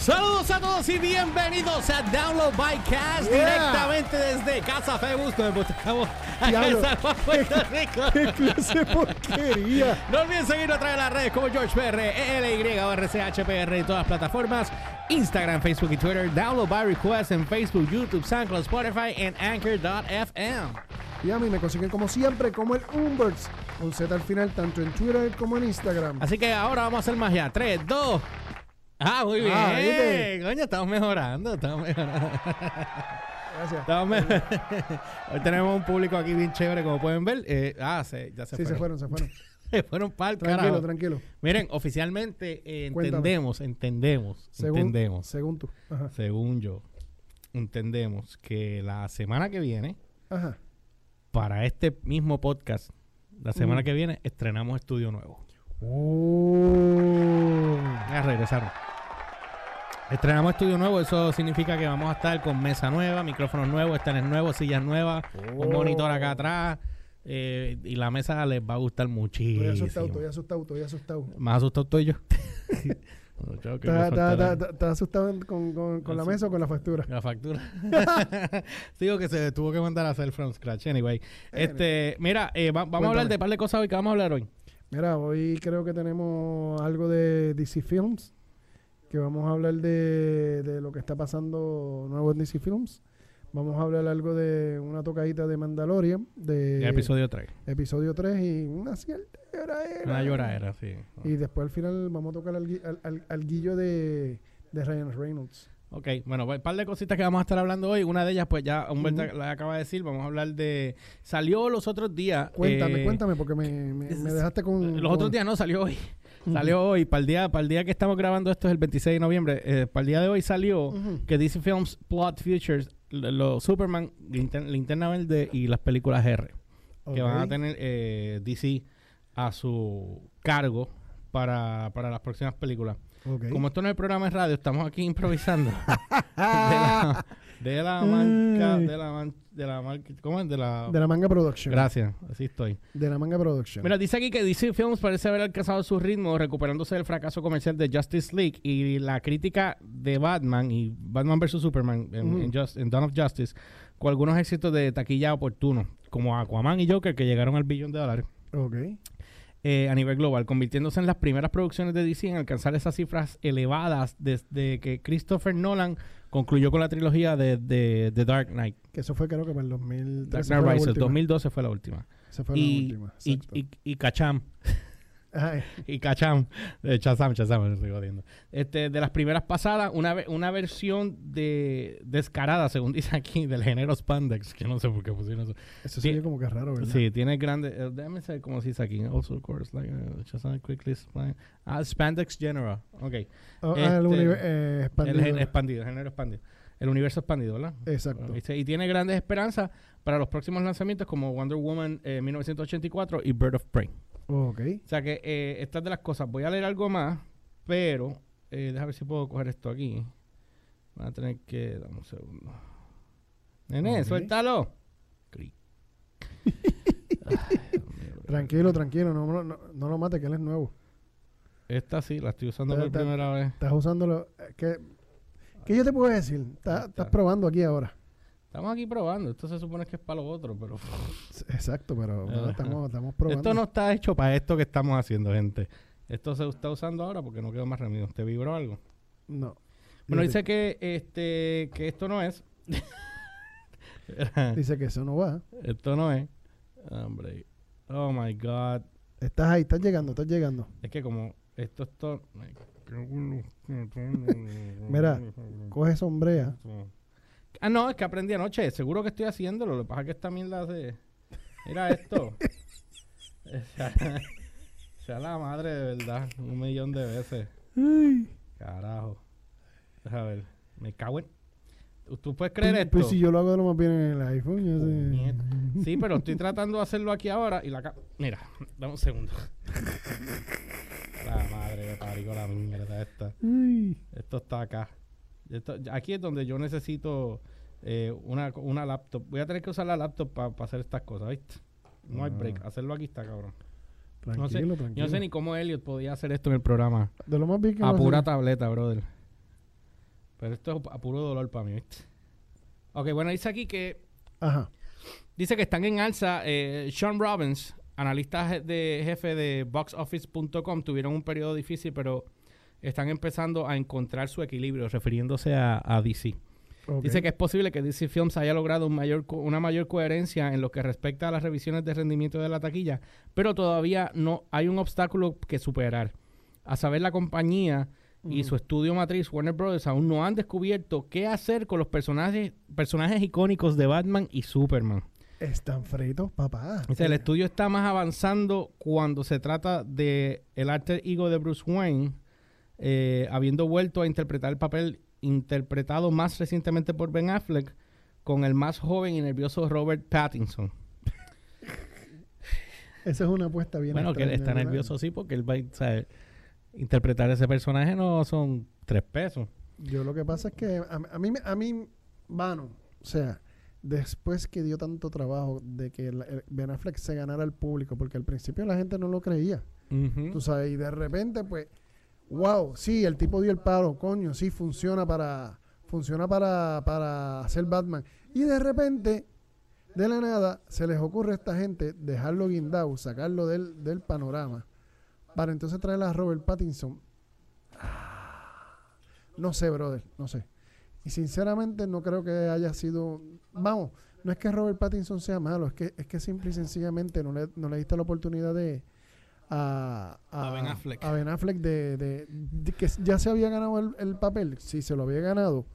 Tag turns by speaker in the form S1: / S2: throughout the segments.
S1: Saludos a todos y bienvenidos a Download by Cast
S2: Yeah.
S1: directamente desde Casa Febus, donde estamos
S2: Diablo.
S1: en San Juan, Puerto Rico.
S2: ¡Qué clase de porquería!
S1: No olviden seguirnos a través de las redes como George PR, ELY o RCHPR en todas las plataformas. Instagram, Facebook y Twitter. Download by Request en Facebook, YouTube, SoundCloud, Spotify y Anchor.fm.
S2: Y a mí me consiguen como siempre como el Umberts, con Z al final, tanto en Twitter como en Instagram.
S1: Así que ahora vamos a hacer magia. 3, 2. Ah, muy bien.
S2: Ah, ¿viste?
S1: Coño, estamos mejorando, estamos mejorando.
S2: Gracias.
S1: Estamos Hoy tenemos un público aquí bien chévere, como pueden ver. Eh, ah, se, ya se
S2: Sí, se
S1: fueron.
S2: fueron, se fueron.
S1: Se fueron para el
S2: Tranquilo,
S1: carajo.
S2: tranquilo.
S1: Miren, oficialmente eh, entendemos, entendemos,
S2: Según,
S1: entendemos,
S2: Según tú. Ajá.
S1: según yo, entendemos que la semana que viene,
S2: Ajá.
S1: para este mismo podcast, la semana
S2: Mm.
S1: que viene, estrenamos estudio nuevo.
S2: Oh.
S1: Ya regresaron. Estrenamos estudio nuevo, eso significa que vamos a estar con mesa nueva, micrófonos nuevos, estanes nuevos, sillas nuevas, un
S2: Oh.
S1: monitor acá atrás. eh, y la mesa les va a gustar
S2: Estoy
S1: muchísimo.
S2: asustado, estoy asustado, estoy asustado.
S1: Más asustado estoy yo.
S2: ¿Estás asustado con, con, con la mesa o con la factura?
S1: La factura. Digo que se tuvo que mandar a hacer from scratch. Anyway. Este, mira, eh, va- vamos a hablar de un par de cosas hoy que vamos a hablar hoy.
S2: Mira, hoy creo que tenemos algo de DC Films, que vamos a hablar de, de lo que está pasando nuevo en DC Films. Vamos a hablar algo de una tocadita de Mandalorian, de
S1: El episodio 3.
S2: episodio 3 y una cierta lloradera.
S1: Una lloradera, sí.
S2: Y después al final vamos a tocar al, al, al- al guillo de, de Ryan Reynolds.
S1: Ok, bueno, un par de cositas que vamos a estar hablando hoy. Una de ellas, pues ya Humberto
S2: Ujú.
S1: la acaba de decir. Vamos a hablar de. Salió los otros días.
S2: Cuéntame,
S1: eh,
S2: cuéntame, porque me, me- me dejaste con...
S1: Los
S2: con-
S1: otros días no, salió hoy. Salió hoy. Para el, día, para el día que estamos grabando esto es el 26 de noviembre. eh, para el día de hoy salió que DC Films Plot Futures, los Superman, Linter- Linterna Verde y las películas R. que van a tener eh, DC a su cargo para, para las próximas películas. Como esto no es el programa de radio, estamos aquí improvisando. de la, de la
S2: Ay.
S1: de la, man- de la marca, ¿cómo es? De la...
S2: De la Manga Production.
S1: Gracias, así estoy.
S2: De la Manga Production.
S1: Mira, dice aquí que DC Films parece haber alcanzado su ritmo recuperándose del fracaso comercial de Justice League y la crítica de Batman y Batman vs. Superman en Just- en Dawn of Justice con algunos éxitos de taquilla oportunos como Aquaman y Joker que llegaron al billón de dólares
S2: Ok.
S1: eh, a nivel global, convirtiéndose en las primeras producciones de DC en alcanzar esas cifras elevadas desde que Christopher Nolan concluyó con la trilogía de, de, de Dark Knight.
S2: Que eso fue creo que para el
S1: Dark
S2: 2013.
S1: Knight
S2: fue la
S1: Rises,
S2: última.
S1: 2012 fue la última.
S2: Esa fue la
S1: Y,
S2: última.
S1: y,
S2: exacto.
S1: y, y Cacham. Y Cacham, eh, Chazam, Chazam, me estoy jodiendo. Este, de las primeras pasadas, una, una versión de descarada, según dice aquí, del género spandex, que no sé por qué pusieron eso.
S2: eso
S1: Sí.
S2: se oye como que raro, ¿verdad?
S1: Sí, tiene grande, eh, déjame saber cómo se dice aquí. Also, of course, like, uh, Shazam quickly Ah, spandex general, ok.
S2: Oh, ah,
S1: Este,
S2: el univer- eh, expandido.
S1: El expandido, el género expandido. El universo expandido, ¿verdad?
S2: Exacto.
S1: Y tiene grandes esperanzas para los próximos lanzamientos como Wonder Woman eh, 1984 y Bird of Prey.
S2: Ok.
S1: O sea que eh, estas de las cosas. Voy a leer algo más, pero eh, déjame ver si puedo coger esto aquí. Van a tener que. Dame un segundo. Nene,
S2: Ok.
S1: suéltalo. Ay, mío.
S2: Tranquilo, tranquilo. No, no, no, no lo mate, que él es nuevo.
S1: Esta sí, la estoy usando por primera vez.
S2: Estás usándolo. eh, ¿Qué, ¿Qué yo te puedo decir? Estás, estás
S1: Está.
S2: probando aquí ahora.
S1: Estamos aquí probando. Esto se supone que es para lo otro, pero.
S2: Exacto, pero no,
S1: Ajá.
S2: estamos, estamos probando.
S1: Esto no está hecho para esto que estamos haciendo, gente. Esto se está usando ahora porque no quedó más remedio. ¿Te vibró algo?
S2: No.
S1: Bueno, dice que este que esto no es.
S2: dice que eso no va.
S1: esto no es. Hombre. Oh my God.
S2: Estás ahí, estás llegando, estás llegando.
S1: Es que como esto es todo.
S2: Mira, Coge sombrea.
S1: Ah, no, es que aprendí anoche. Seguro que estoy haciéndolo. Lo que pasa es que esta mierda se. Mira esto. sea, sea la madre de verdad. Un millón de veces. Carajo. A ver. Me cago en. ¿Tú puedes creer
S2: Pues-
S1: esto?
S2: Pues si yo lo hago lo más bien en el iPhone, yo sé.
S1: Puñeta. Sí, pero estoy tratando de hacerlo aquí ahora y la ca- Mira, dame un segundo. La madre de parió la mierda esta. Esto está acá. Esto- aquí es donde yo necesito eh, una, una laptop. Voy a tener que usar la laptop para hacer estas cosas, ¿viste? No hay
S2: Ah.
S1: break. Hacerlo aquí está, cabrón.
S2: Tranquilo,
S1: No sé,
S2: tranquilo.
S1: Yo no sé ni cómo Elliot podía hacer esto en el programa.
S2: De lo más bien que
S1: A pura tableta, brother. Pero esto es a puro dolor para mí, ¿viste? Ok, bueno, dice aquí que
S2: Ajá.
S1: Dice que están en alza. eh, Sean Robbins, analista de jefe de boxoffice.com, tuvieron un periodo difícil, pero están empezando a encontrar su equilibrio, refiriéndose a, a DC. Dice que es posible que DC Films haya logrado un mayor co- una mayor coherencia en lo que respecta a las revisiones de rendimiento de la taquilla, pero todavía no hay un obstáculo que superar. A saber, la compañía y
S2: Ujú.
S1: su estudio matriz Warner Bros. aún no han descubierto qué hacer con los personajes, personajes icónicos de Batman y Superman.
S2: Están fritos, papá.
S1: Dice, el estudio está más avanzando cuando se trata de el alter ego de Bruce Wayne, eh, habiendo vuelto a interpretar el papel interpretado más recientemente por Ben Affleck con el más joven y nervioso Robert Pattinson.
S2: Esa es una apuesta bien
S1: bueno, que él está
S2: ¿verdad?
S1: nervioso sí, porque él va a interpretar ese personaje no son tres pesos.
S2: Yo lo que pasa es que a, a mí, a mí, vano, o sea, después que dio tanto trabajo de que el- el Ben Affleck se ganara al público, porque al principio la gente no lo creía, tú sabes, y de repente, pues, wow, sí, el tipo dio el paro, coño, sí, funciona para, funciona para, para hacer Batman. Y de repente, de la nada, se les ocurre a esta gente dejarlo guindado, sacarlo del, del panorama, para entonces traer a Robert Pattinson. No sé, brother, no sé. Y sinceramente no creo que haya sido, vamos, no es que Robert Pattinson sea malo, es que es que simple y sencillamente no le, no le diste la oportunidad de a,
S1: A Ben Affleck.
S2: a Ben Affleck de, de- de que ya se había ganado el, el papel, si se lo había ganado,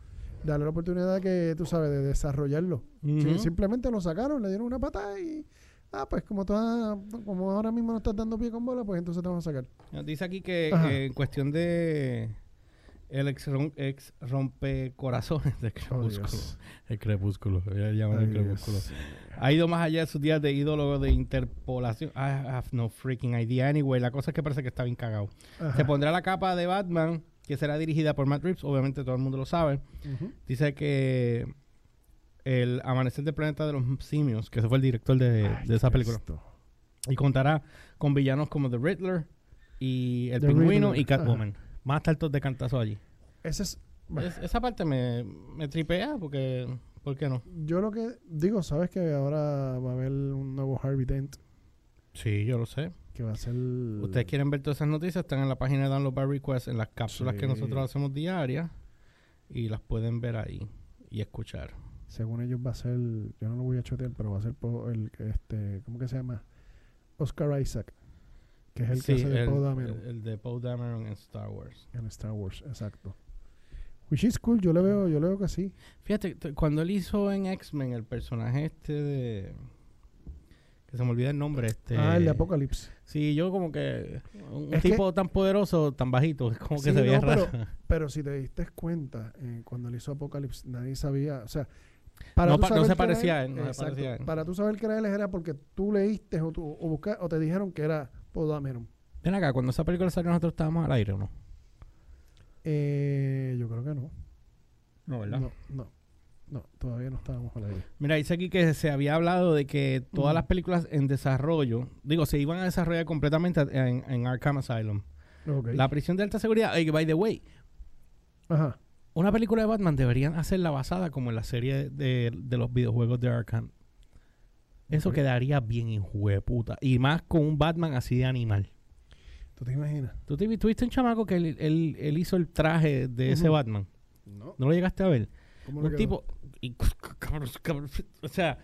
S2: darle la oportunidad que tú sabes de desarrollarlo. Sí, simplemente lo sacaron, le dieron una patada y ah, pues como toda, como ahora mismo no estás dando pie con bola, pues entonces te vamos a sacar.
S1: Dice aquí que en cuestión de el ex, rom- ex rompecorazones de Crepúsculo. el Crepúsculo, ya le llaman el Crepúsculo.
S2: Dios.
S1: Ha ido más allá de sus días de ídolo de interpolación. I have no freaking idea. Anyway, la cosa es que parece que está bien cagado.
S2: Ajá.
S1: Se pondrá la capa de Batman, que será dirigida por Matt Reeves. Obviamente todo el mundo lo sabe. Dice que el Amanecer del Planeta de los Simios, que ese fue el director de,
S2: Ay,
S1: de esa película. Y contará con villanos como The Riddler y el
S2: The
S1: Pingüino
S2: Riddler,
S1: y Catwoman. Más tartos de cantazo allí.
S2: Ese es, bueno,
S1: Es- esa parte me, me tripea porque... ¿Por qué no?
S2: yo lo que digo, sabes que ahora va a haber un nuevo Harvey Dent
S1: Sí, yo lo sé.
S2: que va a ser
S1: Ustedes quieren ver todas esas noticias, están en la página de Download by Request, en las cápsulas que nosotros hacemos diarias. Y las pueden ver ahí y escuchar.
S2: según ellos va a ser, yo no lo voy a chotear, pero va a ser po- el este, ¿cómo que se llama? Oscar Isaac, que es el que
S1: Sí,
S2: hace de Poe Dameron
S1: el- el de Poe Dameron en Star Wars.
S2: en Star Wars, exacto. Which is cool, yo le veo, yo le veo que sí.
S1: Fíjate, cuando él hizo en X-Men el personaje este de... Que se me olvida el nombre. Este,
S2: Ah, el de Apocalypse.
S1: Sí, yo como que... Un
S2: Es que-
S1: tipo tan poderoso, tan bajito, es como que
S2: Sí,
S1: se veía
S2: no, pero-
S1: raro.
S2: Pero si te diste cuenta, eh, cuando él hizo Apocalypse, nadie sabía, o sea, para
S1: No pa- no se
S2: que
S1: parecía a él, no se parecía a él.
S2: Para tú saber que era él era porque tú leíste o, tú, o, busca- o te dijeron que era Poe Dameron.
S1: Ven acá, cuando esa película salió nosotros estábamos al aire, ¿o no?
S2: Eh, yo creo que no.
S1: No,
S2: No, no. No, todavía no estábamos al aire.
S1: Mira, dice aquí que se había hablado de que todas
S2: Mm.
S1: las películas en desarrollo, digo, se iban a desarrollar completamente en, en Arkham Asylum.
S2: Ok.
S1: La prisión de alta seguridad, by the way,
S2: Ajá.
S1: una película de Batman deberían hacerla basada como en la serie de, de los videojuegos de Arkham. Eso quedaría bien de puta. Y más con un Batman así de animal.
S2: ¿Tú te imaginas?
S1: ¿Tú te, tuviste un chamaco que él, él- él hizo el traje de ese. Batman?
S2: No.
S1: ¿No lo llegaste a ver?
S2: ¿Cómo
S1: Un tipo... y- cabrón, cabrón, o sea,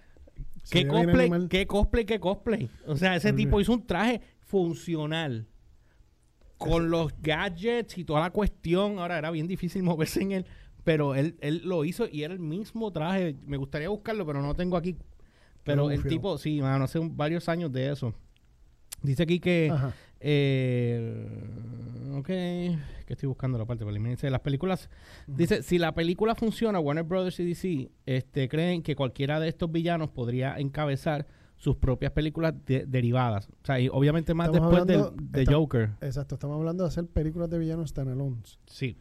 S2: Se
S1: ¿Qué cosplay, qué cosplay, qué cosplay? O sea, ese tipo hizo un traje funcional. Con los gadgets y toda la cuestión. Ahora era bien difícil moverse en él. Pero él, él lo hizo y era el mismo traje. Me gustaría buscarlo, pero no tengo aquí. Pero
S2: Pero
S1: el tipo, sí, mano, hace un- varios años de eso. Dice aquí que. Eh, ok, que estoy buscando la parte eliminarse. Las películas. Dice: si la película funciona, Warner Brothers y DC este, creen que cualquiera de estos villanos podría encabezar sus propias películas de- derivadas. O sea, y obviamente más
S2: Estamos
S1: después
S2: hablando-
S1: de
S2: está-
S1: Joker.
S2: Exacto, estamos hablando de hacer películas de villanos standalones.
S1: Sí.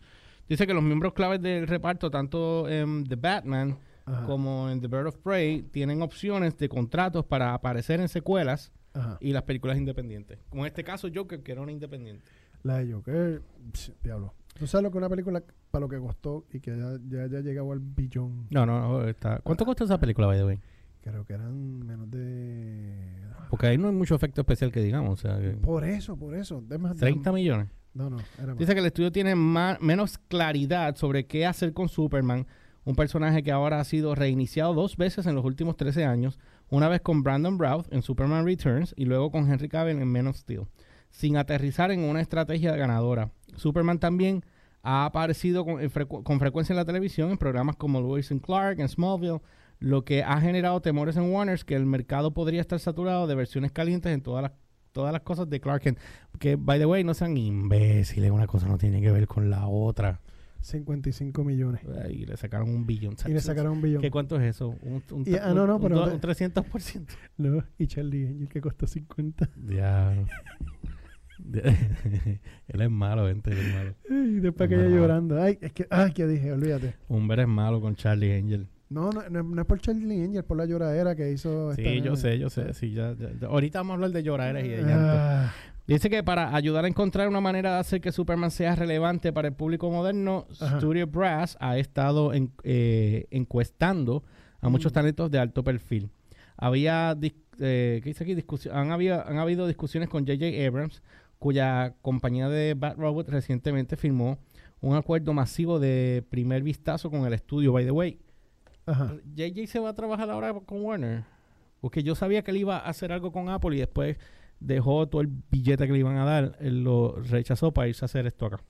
S1: Dice que los miembros claves del reparto, tanto en The Batman
S2: Ajá.
S1: como en The Bird of Prey, tienen opciones de contratos para aparecer en secuelas
S2: Ajá.
S1: y las películas independientes. Como en este caso, Joker, que era una independiente.
S2: La de Joker, pss, diablo. ¿Tú sabes lo que una película para lo que costó y que ya, ya, ya llegado al billón?
S1: No, no, no. Está... ¿Cuánto costó esa película, by the way?
S2: Creo que eran menos de...
S1: Porque ahí no hay mucho efecto especial que digamos. O sea, que
S2: Por eso, por eso. De más-
S1: 30 millones.
S2: No, no, era más.
S1: Dice que el estudio tiene más, menos claridad sobre qué hacer con Superman, un personaje que ahora ha sido reiniciado dos veces en los últimos 13 años, una vez con Brandon Routh en Superman Returns y luego con Henry Cavill en Men of Steel, sin aterrizar en una estrategia ganadora. Superman también ha aparecido con, con frecuencia en la televisión en programas como Lois and Clark en Smallville, lo que ha generado temores en Warner que el mercado podría estar saturado de versiones calientes en todas las todas las cosas de Clark. Que, by the way, no sean imbéciles. Una cosa no tiene que ver con la otra.
S2: 55 millones.
S1: Y le sacaron un billón.
S2: Y le sacaron un billón.
S1: ¿Qué cuánto es eso? Un, un,
S2: Y- ah, no, no,
S1: un-
S2: pero
S1: un,
S2: no
S1: do-
S2: te-
S1: un 300%.
S2: No, y Charlie Angel que costó 50.
S1: Diablo. él es malo, gente. Él es malo.
S2: Y después que ella llorando. Ay, es que, ay, que dije, olvídate.
S1: Humber es malo con Charlie Angel.
S2: No, no, no, no es por Charlie Angel, por la lloradera que hizo. esta
S1: Sí, yo
S2: nena.
S1: sé, yo sé. Sí, ya, ya- ya. Ahorita vamos a hablar de lloraderas y de llanto. Dice que para ayudar a encontrar una manera de hacer que Superman sea relevante para el público moderno,
S2: Ajá.
S1: Studio Brass ha estado en- eh, encuestando a muchos
S2: Mm.
S1: talentos de alto perfil. Había, eh, ¿qué dice aquí? Han, habido, han habido discusiones con J.J. Abrams, cuya compañía de Bat Robot recientemente firmó un acuerdo masivo de primer vistazo con el estudio. By the way,
S2: Ajá.
S1: JJ se va a trabajar ahora con Warner. Porque yo sabía que él iba a hacer algo con Apple y después dejó todo el billete que le iban a dar. Él lo rechazó para irse a hacer esto acá.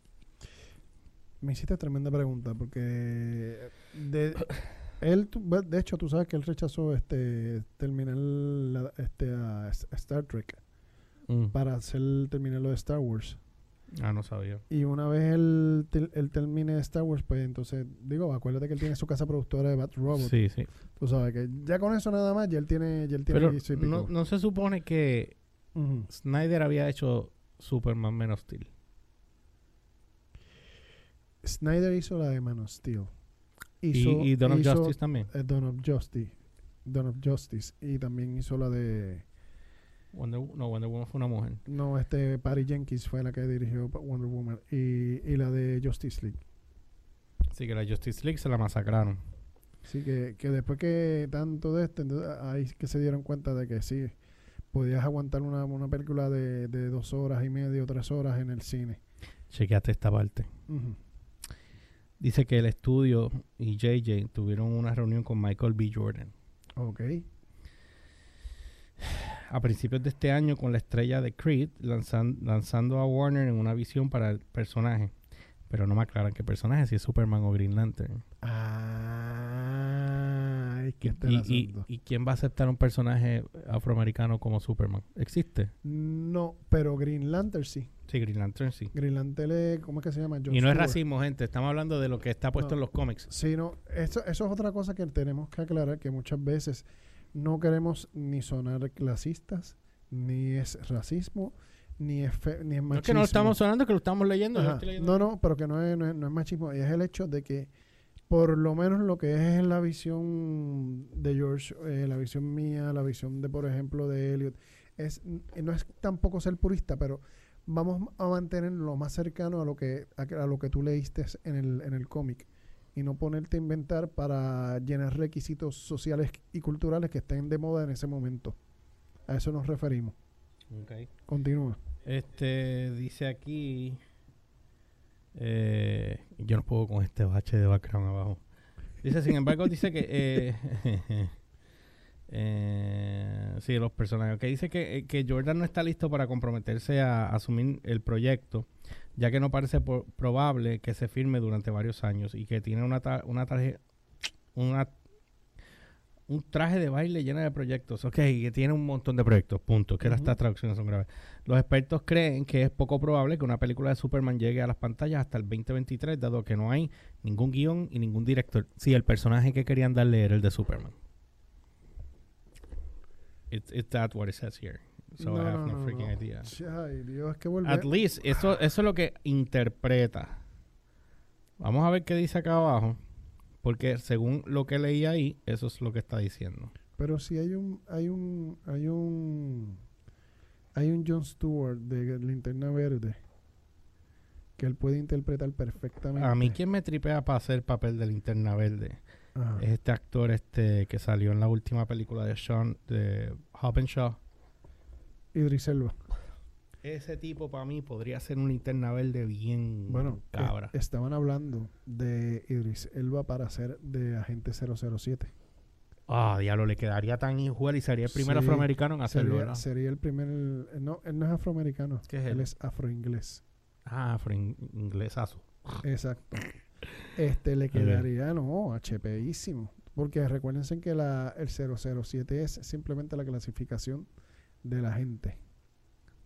S2: Me hiciste tremenda pregunta porque de, él, de hecho, tú sabes que él rechazó este terminar la- este a Star Trek
S1: Mm.
S2: para hacer terminar lo de Star Wars.
S1: Ah, no sabía.
S2: Y una vez él, él termine Star Wars, pues entonces, digo, acuérdate que él tiene su casa productora de Bat Robot.
S1: Sí, sí.
S2: Tú sabes que ya con eso nada más, ya él tiene, ya él tiene
S1: Pero no, no se supone que Snyder había hecho Superman Man of Steel.
S2: Snyder hizo la de Man of Steel.
S1: Y,
S2: Hizo-
S1: y Dawn of
S2: hizo,
S1: Justice también.
S2: eh, Dawn of Justice. Dawn of Justice. Y también hizo la de...
S1: Wonder, no, Wonder Woman fue una mujer.
S2: No, este Patty Jenkins fue la que dirigió Wonder Woman. Y, y la de Justice League.
S1: Así que la Justice League se la masacraron.
S2: Así que, que después que tanto de este, entonces, ahí que se dieron cuenta de que sí, podías aguantar una, una película de, de dos horas y media o tres horas en el cine.
S1: Chequeate esta parte. Dice que el estudio y JJ tuvieron una reunión con Michael B. Jordan.
S2: Ok.
S1: a principios de este año con la estrella de Creed, lanzan- lanzando a Warner en una visión para el personaje. Pero no me aclaran qué personaje, si es Superman o Green Lantern.
S2: Ah, que está el
S1: Y, y- quién va a aceptar un personaje afroamericano como Superman? ¿Existe?
S2: No, pero Green Lantern sí.
S1: Sí, Green Lantern sí.
S2: Green Lantern es, ¿cómo es que se llama? John
S1: y no es racismo, gente. Estamos hablando de lo que está puesto
S2: No.
S1: en los cómics.
S2: Sí, no, eso, eso es otra cosa que tenemos que aclarar, que muchas veces no queremos ni sonar clasistas, ni es racismo, ni es, fe- ni es
S1: No
S2: machismo.
S1: es que no lo estamos sonando, que lo estamos leyendo. yo
S2: Ajá.
S1: estoy leyendo.
S2: No, no, pero que no es, no, es, no es machismo, y es el hecho de que por lo menos lo que es la visión de George, eh, la visión mía, la visión de, por ejemplo, de Elliot, es, no es tampoco ser purista, pero vamos a mantener lo más cercano a lo que, a, a lo que tú leíste en el, en el cómic y no ponerte a inventar para llenar requisitos sociales y culturales que estén de moda en ese momento. A eso nos referimos. Continúa.
S1: Este dice aquí. Eh, yo no puedo con este bache de background abajo. Dice, sin embargo, dice que. Eh, eh, sí, los personajes. Que dice que, eh, que Jordan no está listo para comprometerse a asumir el proyecto, ya que no parece po- probable que se firme durante varios años y que tiene una, una tarjeta. Una un traje de baile lleno de proyectos. Ok, que tiene un montón de proyectos, punto. Que estas traducciones son graves. Los expertos creen que es poco probable que una película de Superman llegue a las pantallas hasta el 2023, dado que no hay ningún guion y ningún director. Sí, el personaje que querían darle era el de Superman. It's, it's that what it says here. So I have no, freaking idea.
S2: Ay, Dios, que.
S1: At least, eso, eso es lo que interpreta. Vamos a ver qué dice acá abajo. Porque según lo que leí ahí, eso es lo que está diciendo.
S2: Pero si hay un, hay un, hay un, hay un John Stewart de Linterna Verde que él puede interpretar perfectamente.
S1: A mí quien me tripea para hacer el papel de linterna verde
S2: Ajá.
S1: es este actor este que salió en la última película de Sean de Hopenshaw.
S2: Idris Elba.
S1: Ese tipo para mí podría ser un linterna verde bien
S2: Bueno,
S1: cabra.
S2: eh, estaban hablando de Idris Elba para ser de agente 007.
S1: Ah, diablo, le quedaría tan igual y sería el primer
S2: Sí,
S1: afroamericano en hacerlo,
S2: Sería,
S1: ¿verdad?
S2: sería el primer... No, él no es afroamericano.
S1: ¿Qué es
S2: él
S1: él?
S2: es afroinglés.
S1: Ah, afro inglesazo.
S2: Exacto. Este le quedaría, no, HPísimo. Porque recuérdense que la, el 007 es simplemente la clasificación de la gente.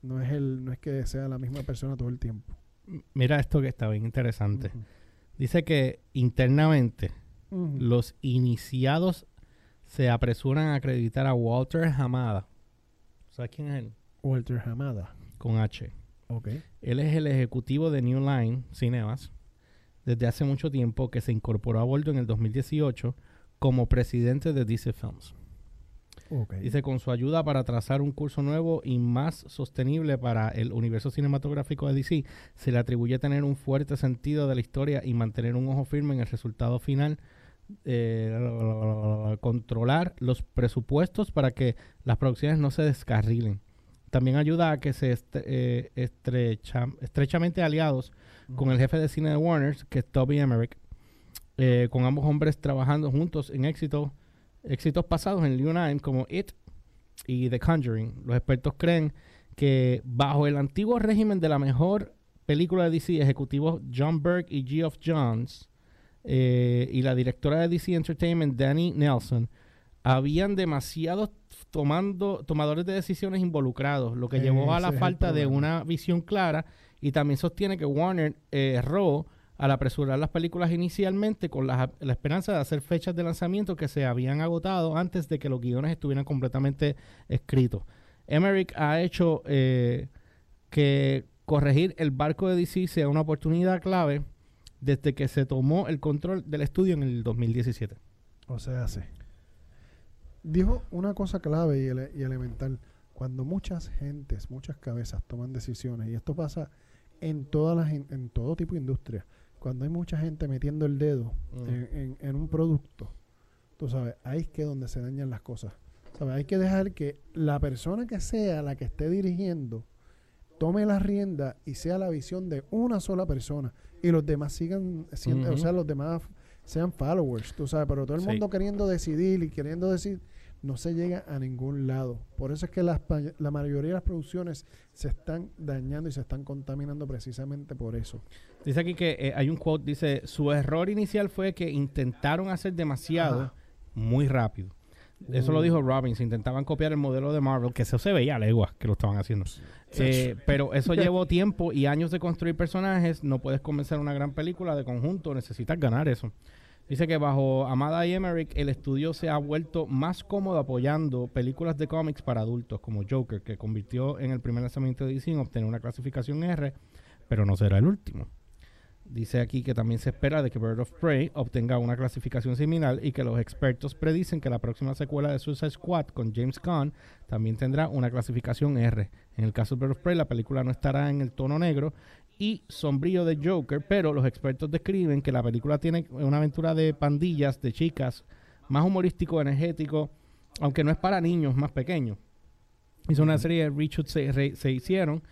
S2: No es, el, no es que sea la misma persona todo el tiempo.
S1: Mira esto que está bien interesante. Dice que internamente los iniciados se apresuran a acreditar a Walter Hamada. ¿Sabes quién es él?
S2: Walter Hamada.
S1: Con H.
S2: Ok.
S1: Él es el ejecutivo de New Line Cinemas desde hace mucho tiempo que se incorporó a bordo en el 2018 como presidente de DC Films. Dice con su ayuda para trazar un curso nuevo y más sostenible para el universo cinematográfico de DC, se le atribuye tener un fuerte sentido de la historia y mantener un ojo firme en el resultado final, eh, controlar los presupuestos para que las producciones no se descarrilen. También ayuda a que se estre- eh, estrecha- estrechamente aliados con el jefe de cine de Warner, que es Toby Emmerich, eh, con ambos hombres trabajando juntos en éxito, éxitos pasados en Line como It y The Conjuring. Los expertos creen que bajo el antiguo régimen de la mejor película de DC, ejecutivos John Burke y Geoff Johns eh, y la directora de DC Entertainment, Danny Nelson, habían demasiados tomando, tomadores de decisiones involucrados, lo que llevó a la falta de una visión clara y también sostiene que Warner eh, erró al apresurar las películas inicialmente con la, la esperanza de hacer fechas de lanzamiento que se habían agotado antes de que los guiones estuvieran completamente escritos. Emmerich ha hecho eh, que corregir el barco de DC sea una oportunidad clave desde que se tomó el control del estudio en el 2017.
S2: O sea, sí. Dijo una cosa clave y, ele- y elemental. Cuando muchas gentes, muchas cabezas toman decisiones, y esto pasa en todas las in- en todo tipo de industria, cuando hay mucha gente metiendo el dedo
S1: Mm.
S2: en, en- en un producto, tú sabes, ahí es que donde se dañan las cosas. ¿Sabes? Hay que dejar que la persona que sea la que esté dirigiendo tome la rienda y sea la visión de una sola persona y los demás sigan siendo, o sea, los demás sean followers, tú sabes, pero todo el
S1: Sí.
S2: mundo queriendo decidir y queriendo decir, no se llega a ningún lado. Por eso es que las la mayoría de las producciones se están dañando y se están contaminando precisamente por eso.
S1: Dice aquí que eh, hay un quote, dice, su error inicial fue que intentaron hacer demasiado
S2: Ajá.
S1: muy rápido. Eso lo
S2: Uh.
S1: dijo Robbins, intentaban copiar el modelo de Marvel, que eso se veía a leguas que lo estaban haciendo. Eh, pero eso llevó tiempo y años de construir personajes, no puedes comenzar una gran película de conjunto, necesitas ganar eso. Dice que bajo Amada y Emmerich el estudio se ha vuelto más cómodo apoyando películas de cómics para adultos como Joker, que convirtió en el primer lanzamiento de DC en obtener una clasificación R, pero no será el último. Dice aquí que también se espera de que Bird of Prey obtenga una clasificación similar y que los expertos predicen que la próxima secuela de Suicide Squad con James Gunn también tendrá una clasificación R. En el caso de Bird of Prey, la película no estará en el tono negro y sombrío de Joker, pero los expertos describen que la película tiene una aventura de pandillas, de chicas, más humorístico, energético, aunque no es para niños más pequeños. Hizo una serie de se, re- se hicieron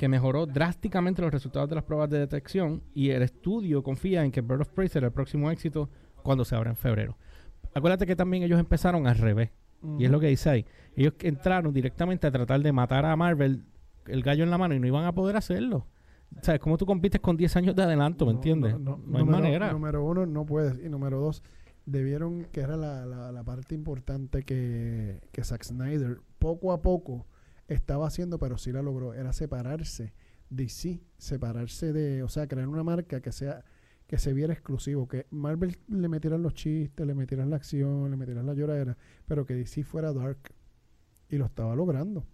S1: que mejoró drásticamente los resultados de las pruebas de detección y el estudio confía en que Bird of Prey será el próximo éxito cuando se abra en febrero. Acuérdate que también ellos empezaron al revés. Y es lo que dice ahí. Ellos entraron directamente a tratar de matar a Marvel el gallo en la mano y no iban a poder hacerlo. ¿Sabes? ¿Cómo tú compites con 10 años de adelanto? ¿Me entiendes?
S2: No,
S1: No,
S2: no,
S1: hay
S2: número,
S1: manera.
S2: Número uno, no puedes. Y número dos, debieron, que era la, la, la parte importante que, que Zack Snyder poco a poco estaba haciendo, pero sí la logró, era separarse de sí, separarse de, o sea, crear una marca que sea que se viera exclusivo, que Marvel le metieran los chistes, le metieran la acción, le metieran la lloradera, pero que DC fuera dark. Y lo estaba logrando.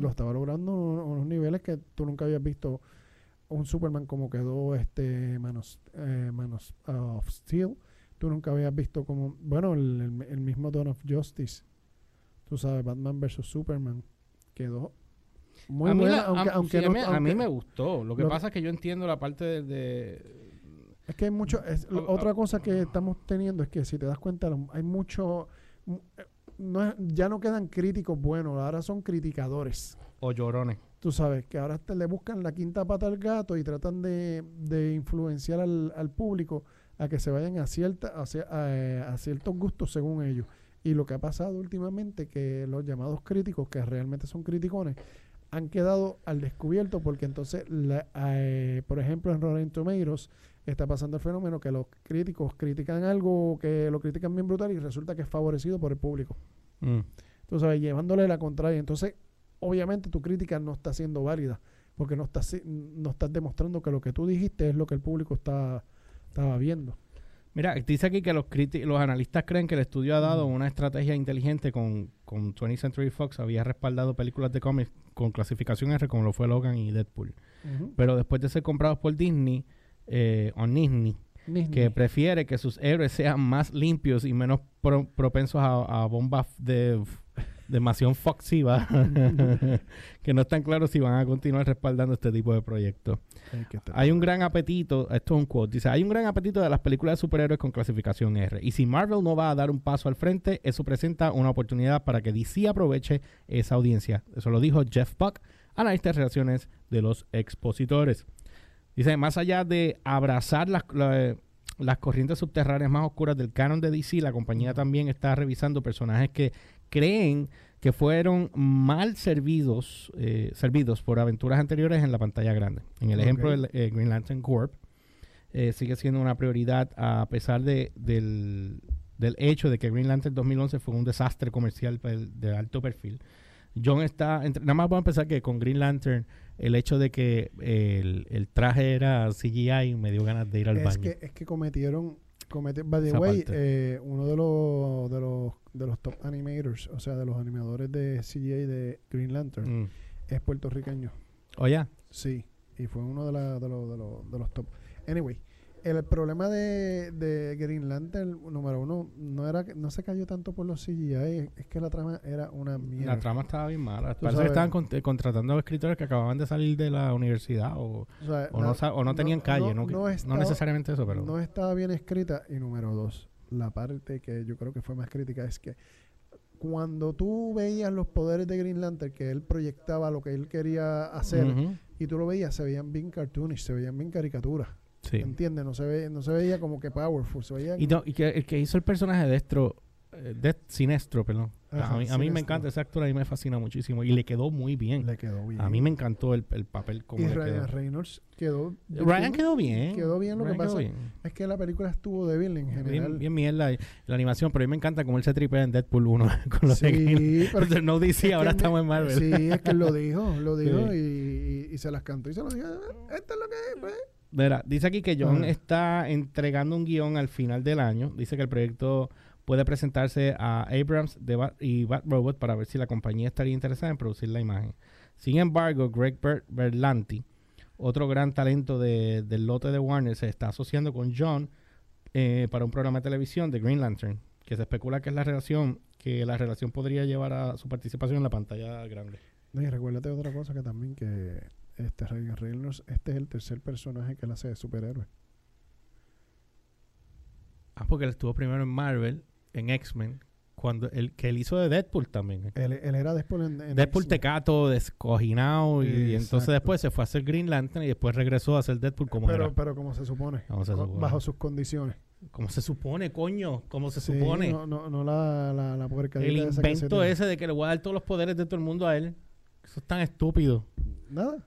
S2: Lo estaba logrando a unos niveles que tú nunca habías visto un Superman como quedó este Manos, eh, Manos of Steel. Tú nunca habías visto como, bueno, el, el- el mismo Dawn of Justice. Tú sabes, Batman vs. Superman quedó Muy
S1: a mí,
S2: buena,
S1: la-
S2: aunque,
S1: a,
S2: aunque
S1: sí, a mí- a mí
S2: aunque-
S1: me gustó. Lo que
S2: lo-
S1: pasa es que yo entiendo la parte de... de-
S2: Es que hay mucho. es-
S1: O-
S2: otra
S1: o-
S2: cosa que estamos teniendo es que si te das cuenta, hay mucho. mu- eh, No es- ya no quedan críticos buenos, ahora son criticadores.
S1: o llorones.
S2: Tú sabes que ahora te le buscan la quinta pata al gato y tratan de, de influenciar al, al público a que se vayan a, cierta, a, a- a ciertos gustos según ellos. Y lo que ha pasado últimamente, que los llamados críticos, que realmente son criticones, han quedado al descubierto porque entonces, la- eh, por ejemplo, en Rotten Tomatoes está pasando el fenómeno que los críticos critican algo que lo critican bien brutal y resulta que es favorecido por el público.
S1: Mm.
S2: Tú sabes, llevándole la contraria. Entonces, obviamente tu crítica no está siendo válida porque no estás, no estás demostrando que lo que tú dijiste es lo que el público está, estaba viendo.
S1: Mira, dice aquí que los, los analistas creen que el estudio ha dado
S2: Mm.
S1: una estrategia inteligente con, con 20th Century Fox. Había respaldado películas de cómics con clasificación R como lo fue Logan y Deadpool. Pero después de ser comprados por Disney, eh, o Disney,
S2: Disney.
S1: que prefiere que sus héroes sean más limpios y menos pro- propensos a, a bombas de demasiado foxiva, que no están claros si van a continuar respaldando este tipo de proyectos.
S2: Hay
S1: un gran apetito, esto es un quote, dice, hay un gran apetito de las películas de superhéroes con clasificación R. Y si Marvel no va a dar un paso al frente, eso presenta una oportunidad para que DC aproveche esa audiencia. Eso lo dijo Jeff Buck, analista de relaciones de los expositores. Dice, más allá de abrazar las, la- las corrientes subterráneas más oscuras del canon de DC, la compañía también está revisando personajes que creen que fueron mal servidos, eh, servidos por aventuras anteriores en la pantalla grande. En el ejemplo del eh, Green Lantern Corp, eh, sigue siendo una prioridad a pesar de, del, del hecho de que Green Lantern 2011 fue un desastre comercial de alto perfil. John está, entre- nada más voy a empezar que con Green Lantern, el hecho de que el, el traje era CGI me dio ganas de ir al
S2: es
S1: baño.
S2: que es que cometieron comete, by the way, eh, uno de los de los de los top animators, o sea, de los animadores de CGI de Green Lantern
S1: Mm.
S2: es puertorriqueño.
S1: Oye,
S2: Sí, y fue uno de, la- de, los- de, los- de los top. Anyway, el problema de, de Green Lantern, número uno, no era que- no se cayó tanto por los CGI, es que la trama era una mierda.
S1: la trama estaba bien mala. Parece
S2: sabes.
S1: que estaban con- eh, contratando a escritores que acababan de salir de la universidad o,
S2: O, sea,
S1: o
S2: la-
S1: no, o no tenían calle. No, no,
S2: estaba-
S1: necesariamente eso, pero...
S2: no estaba bien escrita. Y número dos, la parte que yo creo que fue más crítica es que cuando tú veías los poderes de Green Lantern, que él proyectaba lo que él quería hacer, y tú lo veías, se veían bien cartoonish, se veían bien caricaturas.
S1: Sí.
S2: ¿Entiendes? No se, ve, no se veía como que powerful, se veía
S1: Y, no- y que el que hizo el personaje de Destro, eh, de Sinestro, perdón.
S2: Ajá,
S1: a mí, a mí me encanta ese actor, a mí me fascina muchísimo y le quedó muy bien.
S2: Le quedó bien.
S1: A mí me encantó el, el papel como
S2: Y
S1: le
S2: Ryan
S1: quedó.
S2: Reynolds quedó.
S1: Ryan quedó bien.
S2: Quedó bien, lo que
S1: Ryan
S2: pasa
S1: bien.
S2: Es que la película estuvo débil en general.
S1: Bien, bien mierda y- la animación, pero a mí me encanta cómo él se tripea en Deadpool 1 con los de
S2: Sí, pero-
S1: no DC,
S2: es
S1: ahora estamos en Marvel.
S2: Sí, es que él lo dijo, lo dijo
S1: Sí.
S2: y, y- y se las cantó y se lo dijo. "Ah, Esto es lo que es, pues.
S1: Mira, dice aquí que John está entregando un guion al final del año. Dice que el proyecto puede presentarse a Abrams de Bat- y Bat Robot para ver si la compañía estaría interesada en producir la imagen. Sin embargo, Greg Ber- Berlanti, otro gran talento de- del lote de Warner, se está asociando con John eh, para un programa de televisión de Green Lantern, que se especula que es la relación que la relación podría llevar a su participación en la pantalla grande.
S2: No, y recuérdate otra cosa que también que este Ryan Reynolds, este es el tercer personaje que él hace de superhéroe.
S1: Ah, porque él estuvo primero en Marvel, en X-Men, cuando el que él hizo de Deadpool también.
S2: Él, él era después en, en
S1: Deadpool tecato, descojinado, y entonces después se fue a hacer Green Lantern y después regresó a hacer Deadpool como
S2: pero,
S1: era.
S2: pero como se supone,
S1: Como se supone.
S2: bajo sus condiciones.
S1: Como se supone, coño, como se
S2: Sí,
S1: supone.
S2: No, no, no la, la,
S1: el invento ese de que le voy a dar todos los poderes de todo el mundo a él. Eso es tan estúpido.
S2: Nada.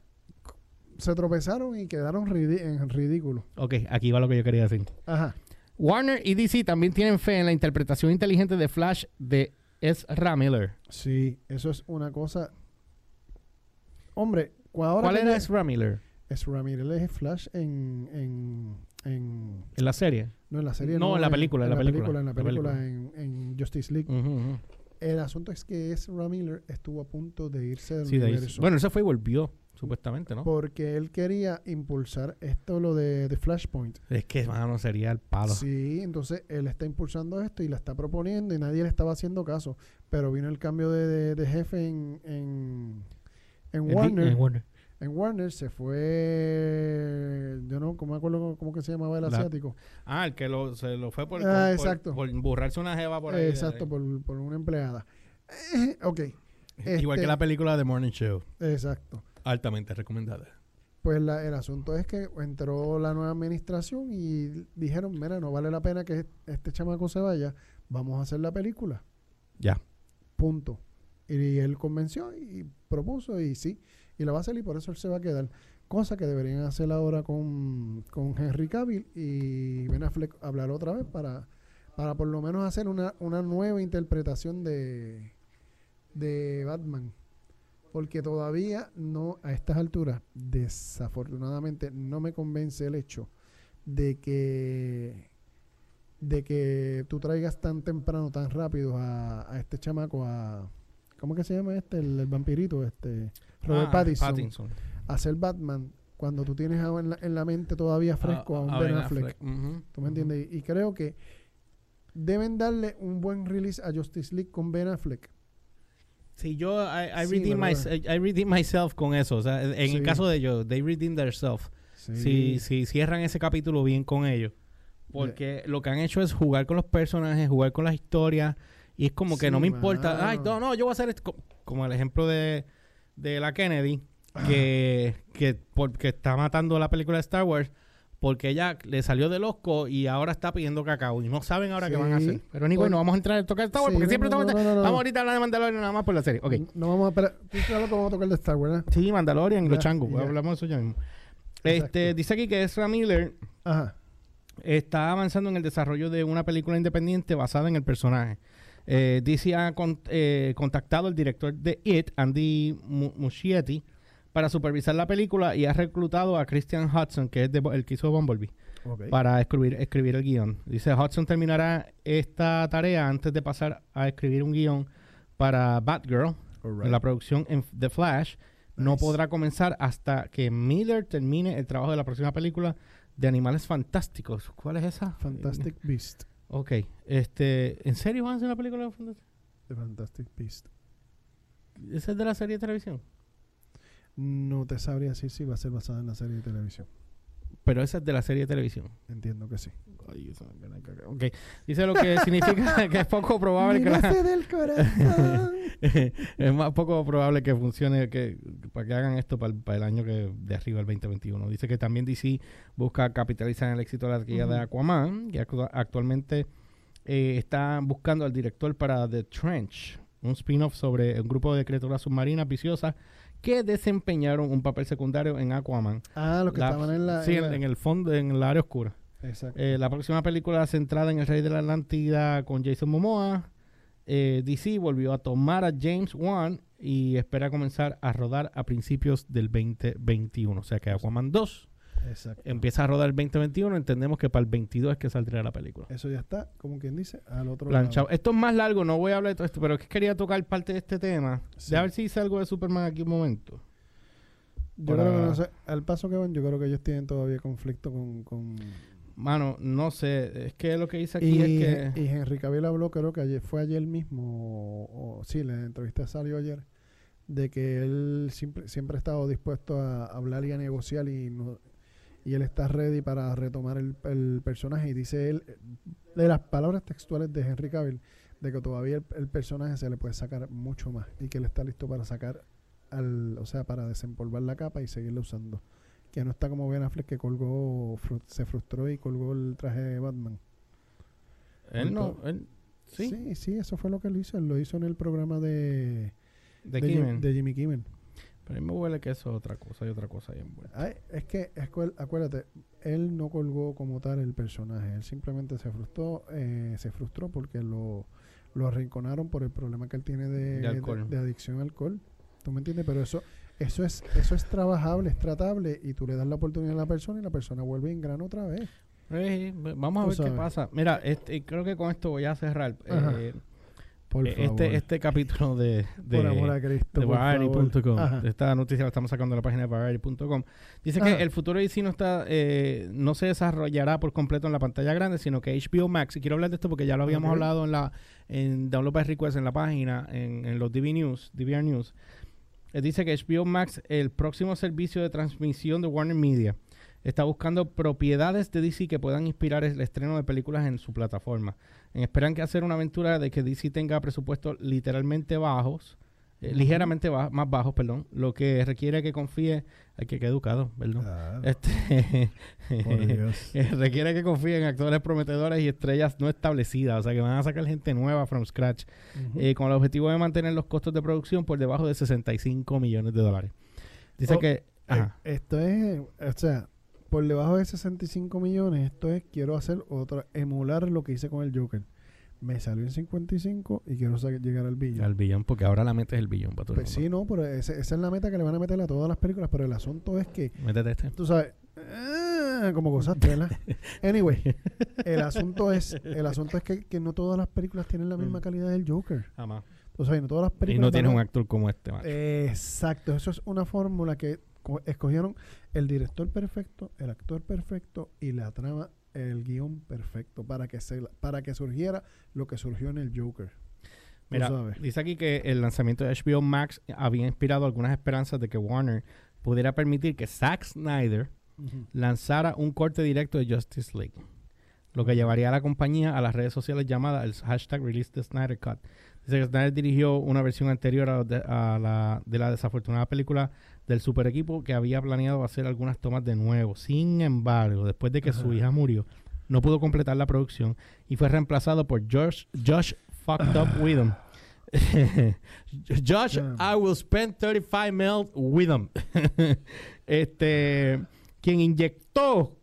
S2: Se tropezaron y quedaron ridi- en ridículo.
S1: Ok, aquí va lo que yo quería decir.
S2: Ajá.
S1: Warner y DC también tienen fe en la interpretación inteligente de Flash de Ezra Miller.
S2: Sí, eso es una cosa. Hombre, ahora
S1: ¿Cuál era Ezra Miller?
S2: Es Ramírez es Flash en, en, en-
S1: En la serie.
S2: No, en la serie.
S1: No, en la película, en la película.
S2: En la
S1: La
S2: película,
S1: película.
S2: en, en Justice League. El asunto es que Ezra Miller estuvo a punto de irse del
S1: Sí, de ahí-
S2: universo.
S1: Bueno, eso fue y volvió, supuestamente, ¿no?
S2: Porque él quería impulsar esto, lo de, de Flashpoint.
S1: Es que, mano, sería el palo.
S2: Sí, entonces él está impulsando esto y la está proponiendo y nadie le estaba haciendo caso. Pero vino el cambio de, de- de jefe en, en, En Warner,
S1: en Warner.
S2: en Warner se fue, yo no me acuerdo cómo que se llamaba el
S1: La-
S2: asiático.
S1: Ah, el que lo, se lo fue por,
S2: Ah,
S1: por- por-
S2: exacto.
S1: por burrarse una jeva por ahí.
S2: Exacto, por, por una empleada. Eh, ok.
S1: Igual
S2: Este-
S1: que la película de Morning Show.
S2: Exacto.
S1: Altamente recomendada.
S2: Pues la- el asunto es que entró la nueva administración y dijeron, mira, no vale la pena que este chamaco se vaya, vamos a hacer la película.
S1: Ya.
S2: Punto. Y él convenció y propuso y sí, y la va a hacer y por eso él se va a quedar. Cosa que deberían hacer ahora con, con Henry Cavill y Ben Affleck hablar otra vez para, para por lo menos hacer una, una nueva interpretación de, de Batman. Porque todavía no, a estas alturas, desafortunadamente, no me convence el hecho de que de que tú traigas tan temprano, tan rápido a, a este chamaco, a ¿cómo que se llama este? El, el vampirito, este Robert
S1: Ah,
S2: Pattinson, a ser Batman cuando tú tienes en la, en la mente todavía fresco a, un Ben Affleck. ¿Tú me entiendes? Y, y creo que deben darle un buen release a Justice League con Ben Affleck.
S1: Sí, yo, I, I,
S2: Sí,
S1: redeem mys- I redeem myself con eso. O sea, en
S2: Sí.
S1: el caso de ellos, they redeem themselves. Si, si cierran ese capítulo bien con ellos. Porque lo que han hecho es jugar con los personajes, jugar con las historias. Y es como que
S2: Sí,
S1: no me importa. Ay, no, no, yo voy a hacer esto. Co- Como el ejemplo de, de la Kennedy, que, que porque está matando la película de Star Wars. Porque ella le salió del osco y ahora está pidiendo cacao. Y no saben ahora qué van a
S2: Sí.
S1: hacer. Pero ni bueno, vamos a entrar a tocar Star Wars
S2: Sí,
S1: porque
S2: no,
S1: siempre
S2: no,
S1: estamos.
S2: no.
S1: Vamos ahorita a hablar de Mandalorian nada más por la serie. Ok.
S2: No vamos a esperar. Tú sabes lo que vamos a tocar de Star Wars, ¿verdad?
S1: Sí, Mandalorian y los changos. Hablamos de eso ya mismo.
S2: Exacto.
S1: Este, dice aquí que Ezra Miller
S2: Ajá.
S1: está avanzando en el desarrollo de una película independiente basada en el personaje. Eh, DC ha con- eh, contactado al director de It, Andy Mu- Muschietti, para supervisar la película y ha reclutado a Christian Hudson, que es de- el que hizo Bumblebee, para escribir, escribir el guion. Dice, Hudson terminará esta tarea antes de pasar a escribir un guion para Batgirl, en la producción en The Flash. No podrá comenzar hasta que Miller termine el trabajo de la próxima película de Animales Fantásticos. ¿Cuál es esa?
S2: Fantastic Beast.
S1: Ok, este, ¿en serio van a hacer una película de Fantastic
S2: Beast.
S1: ¿Esa es de la serie de televisión?
S2: No te sabría decir si va a ser basada en la serie de televisión.
S1: Pero esa es de la serie de televisión.
S2: Entiendo que sí.
S1: Ay, esa me la cagué. Ok, dice lo que significa que es poco probable que la-
S2: Miraste del corazón.
S1: es más poco probable que funcione que para que hagan esto para el, para el año que de arriba el 2021. Dice que también DC busca capitalizar en el éxito de la taquilla de. Aquaman, que actu- actualmente eh, está buscando al director para The Trench, un spin-off sobre un grupo de criaturas submarinas viciosas que desempeñaron un papel secundario en Aquaman.
S2: Ah, los que
S1: La-
S2: estaban en la.
S1: sí,
S2: en
S1: en,
S2: la-
S1: en el fondo, en el área oscura.
S2: Exacto.
S1: Eh, la próxima película centrada en el Rey de la Atlántida con Jason Momoa. Eh, DC volvió a tomar a James Wan y espera comenzar a rodar a principios del 2021. O sea que Aquaman 2
S2: Exacto.
S1: empieza a rodar el 2021. Entendemos que para el 22 es que saldría la película.
S2: Eso ya está, como quien dice, al otro
S1: Planchado.
S2: lado.
S1: Esto es más largo, no voy a hablar de todo esto, pero es que quería tocar parte de este tema.
S2: Sí.
S1: De a ver si hice algo de Superman aquí un momento.
S2: Yo
S1: para-
S2: creo que no sé. Al paso que van, yo creo que ellos tienen todavía conflicto con. con
S1: Mano, no sé. Es que lo que hice aquí
S2: y,
S1: es que.
S2: y Henry Cavill habló, creo que ayer, fue ayer mismo, o, o- sí, la entrevista salió ayer, de que él siempre, siempre ha estado dispuesto a hablar y a negociar y no, y él está ready para retomar el, el personaje y dice él, de las palabras textuales de Henry Cavill, de que todavía el, el personaje se le puede sacar mucho más y que él está listo para sacar al, o sea, para desempolvar la capa y seguirla usando. Que no está como Ben Affleck que colgó, fru- se frustró y colgó el traje de Batman.
S1: Él no. Él, ¿sí?
S2: sí, sí, eso fue lo que él hizo. Él lo hizo en el programa de,
S1: De,
S2: de, Jim-
S1: Kimmel.
S2: de Jimmy Kimmel.
S1: Pero a mí me huele que eso es otra cosa. Hay otra cosa ahí envuelta.
S2: Ay, es que, es acuérdate, él no colgó como tal el personaje. Él simplemente se frustró, eh, se frustró porque lo, lo arrinconaron por el problema que él tiene de,
S1: De
S2: adicción al alcohol. ¿Tú me entiendes? Pero eso, eso es, eso es trabajable, es tratable y tú le das la oportunidad a la persona y la persona vuelve y engrana otra vez.
S1: Eh, vamos a ver qué pasa. Mira, este, creo que con esto voy a cerrar. Eh,
S2: Por
S1: eh,
S2: favor.
S1: este, este capítulo de, de,
S2: por amor a Cristo.
S1: de. Variety.com. Esta noticia la estamos sacando de la página de Variety.com. Dice
S2: Ajá.
S1: que el futuro de DC no, está, eh, no se desarrollará por completo en la pantalla grande, sino que HBO Max, y quiero hablar de esto porque ya lo habíamos hablado en la en Download by Request en la página, en, en los DV News, DVR News. eh, dice que HBO Max, el próximo servicio de transmisión de Warner Media, está buscando propiedades de DC que puedan inspirar el estreno de películas en su plataforma. Esperan que hacer una aventura de que DC tenga presupuestos literalmente bajos eh, ligeramente más bajos, perdón, lo que requiere que confíe, hay que quedar educado, perdón. Este, eh, requiere que confíe en actores prometedores y estrellas no establecidas, o sea que van a sacar gente nueva from scratch, eh, con el objetivo de mantener los costos de producción por debajo de 65 millones de dólares. Dice oh, que...
S2: esto es, o sea, por debajo de 65 millones, esto es, quiero hacer otra, emular lo que hice con el Joker me salió en 55 y quiero llegar al billón.
S1: Al billón, porque ahora la meta es el billón para todo
S2: Pues sí, no, pero esa es la meta que le van a meter a todas las películas, pero el asunto es que...
S1: Métete este.
S2: Tú sabes, ah, como cosas ¿verdad? anyway, el asunto es el asunto es que, no todas las películas tienen la misma mm. calidad del Joker.
S1: Jamás.
S2: Tú sabes, no todas las películas...
S1: Y no tienes un actor como este, macho.
S2: Exacto, eso es una fórmula que escogieron el director perfecto, el actor perfecto y la trama el guion perfecto para que, se, para que surgiera lo que surgió en el Joker.
S1: Mira, dice aquí que el lanzamiento de HBO Max había inspirado algunas esperanzas de que Warner pudiera permitir que Zack Snyder lanzara un corte directo de Justice League, lo que llevaría a la compañía a las redes sociales llamada el hashtag Release the Snyder Cut. Dice que Snyder dirigió una versión anterior a, la, de la desafortunada película del super equipo que había planeado hacer algunas tomas de nuevo. Sin embargo, después de que su hija murió, no pudo completar la producción y fue reemplazado por Josh, Josh Fucked Up Whedon. Josh, I will spend 35 mil with him. este, quien inyectó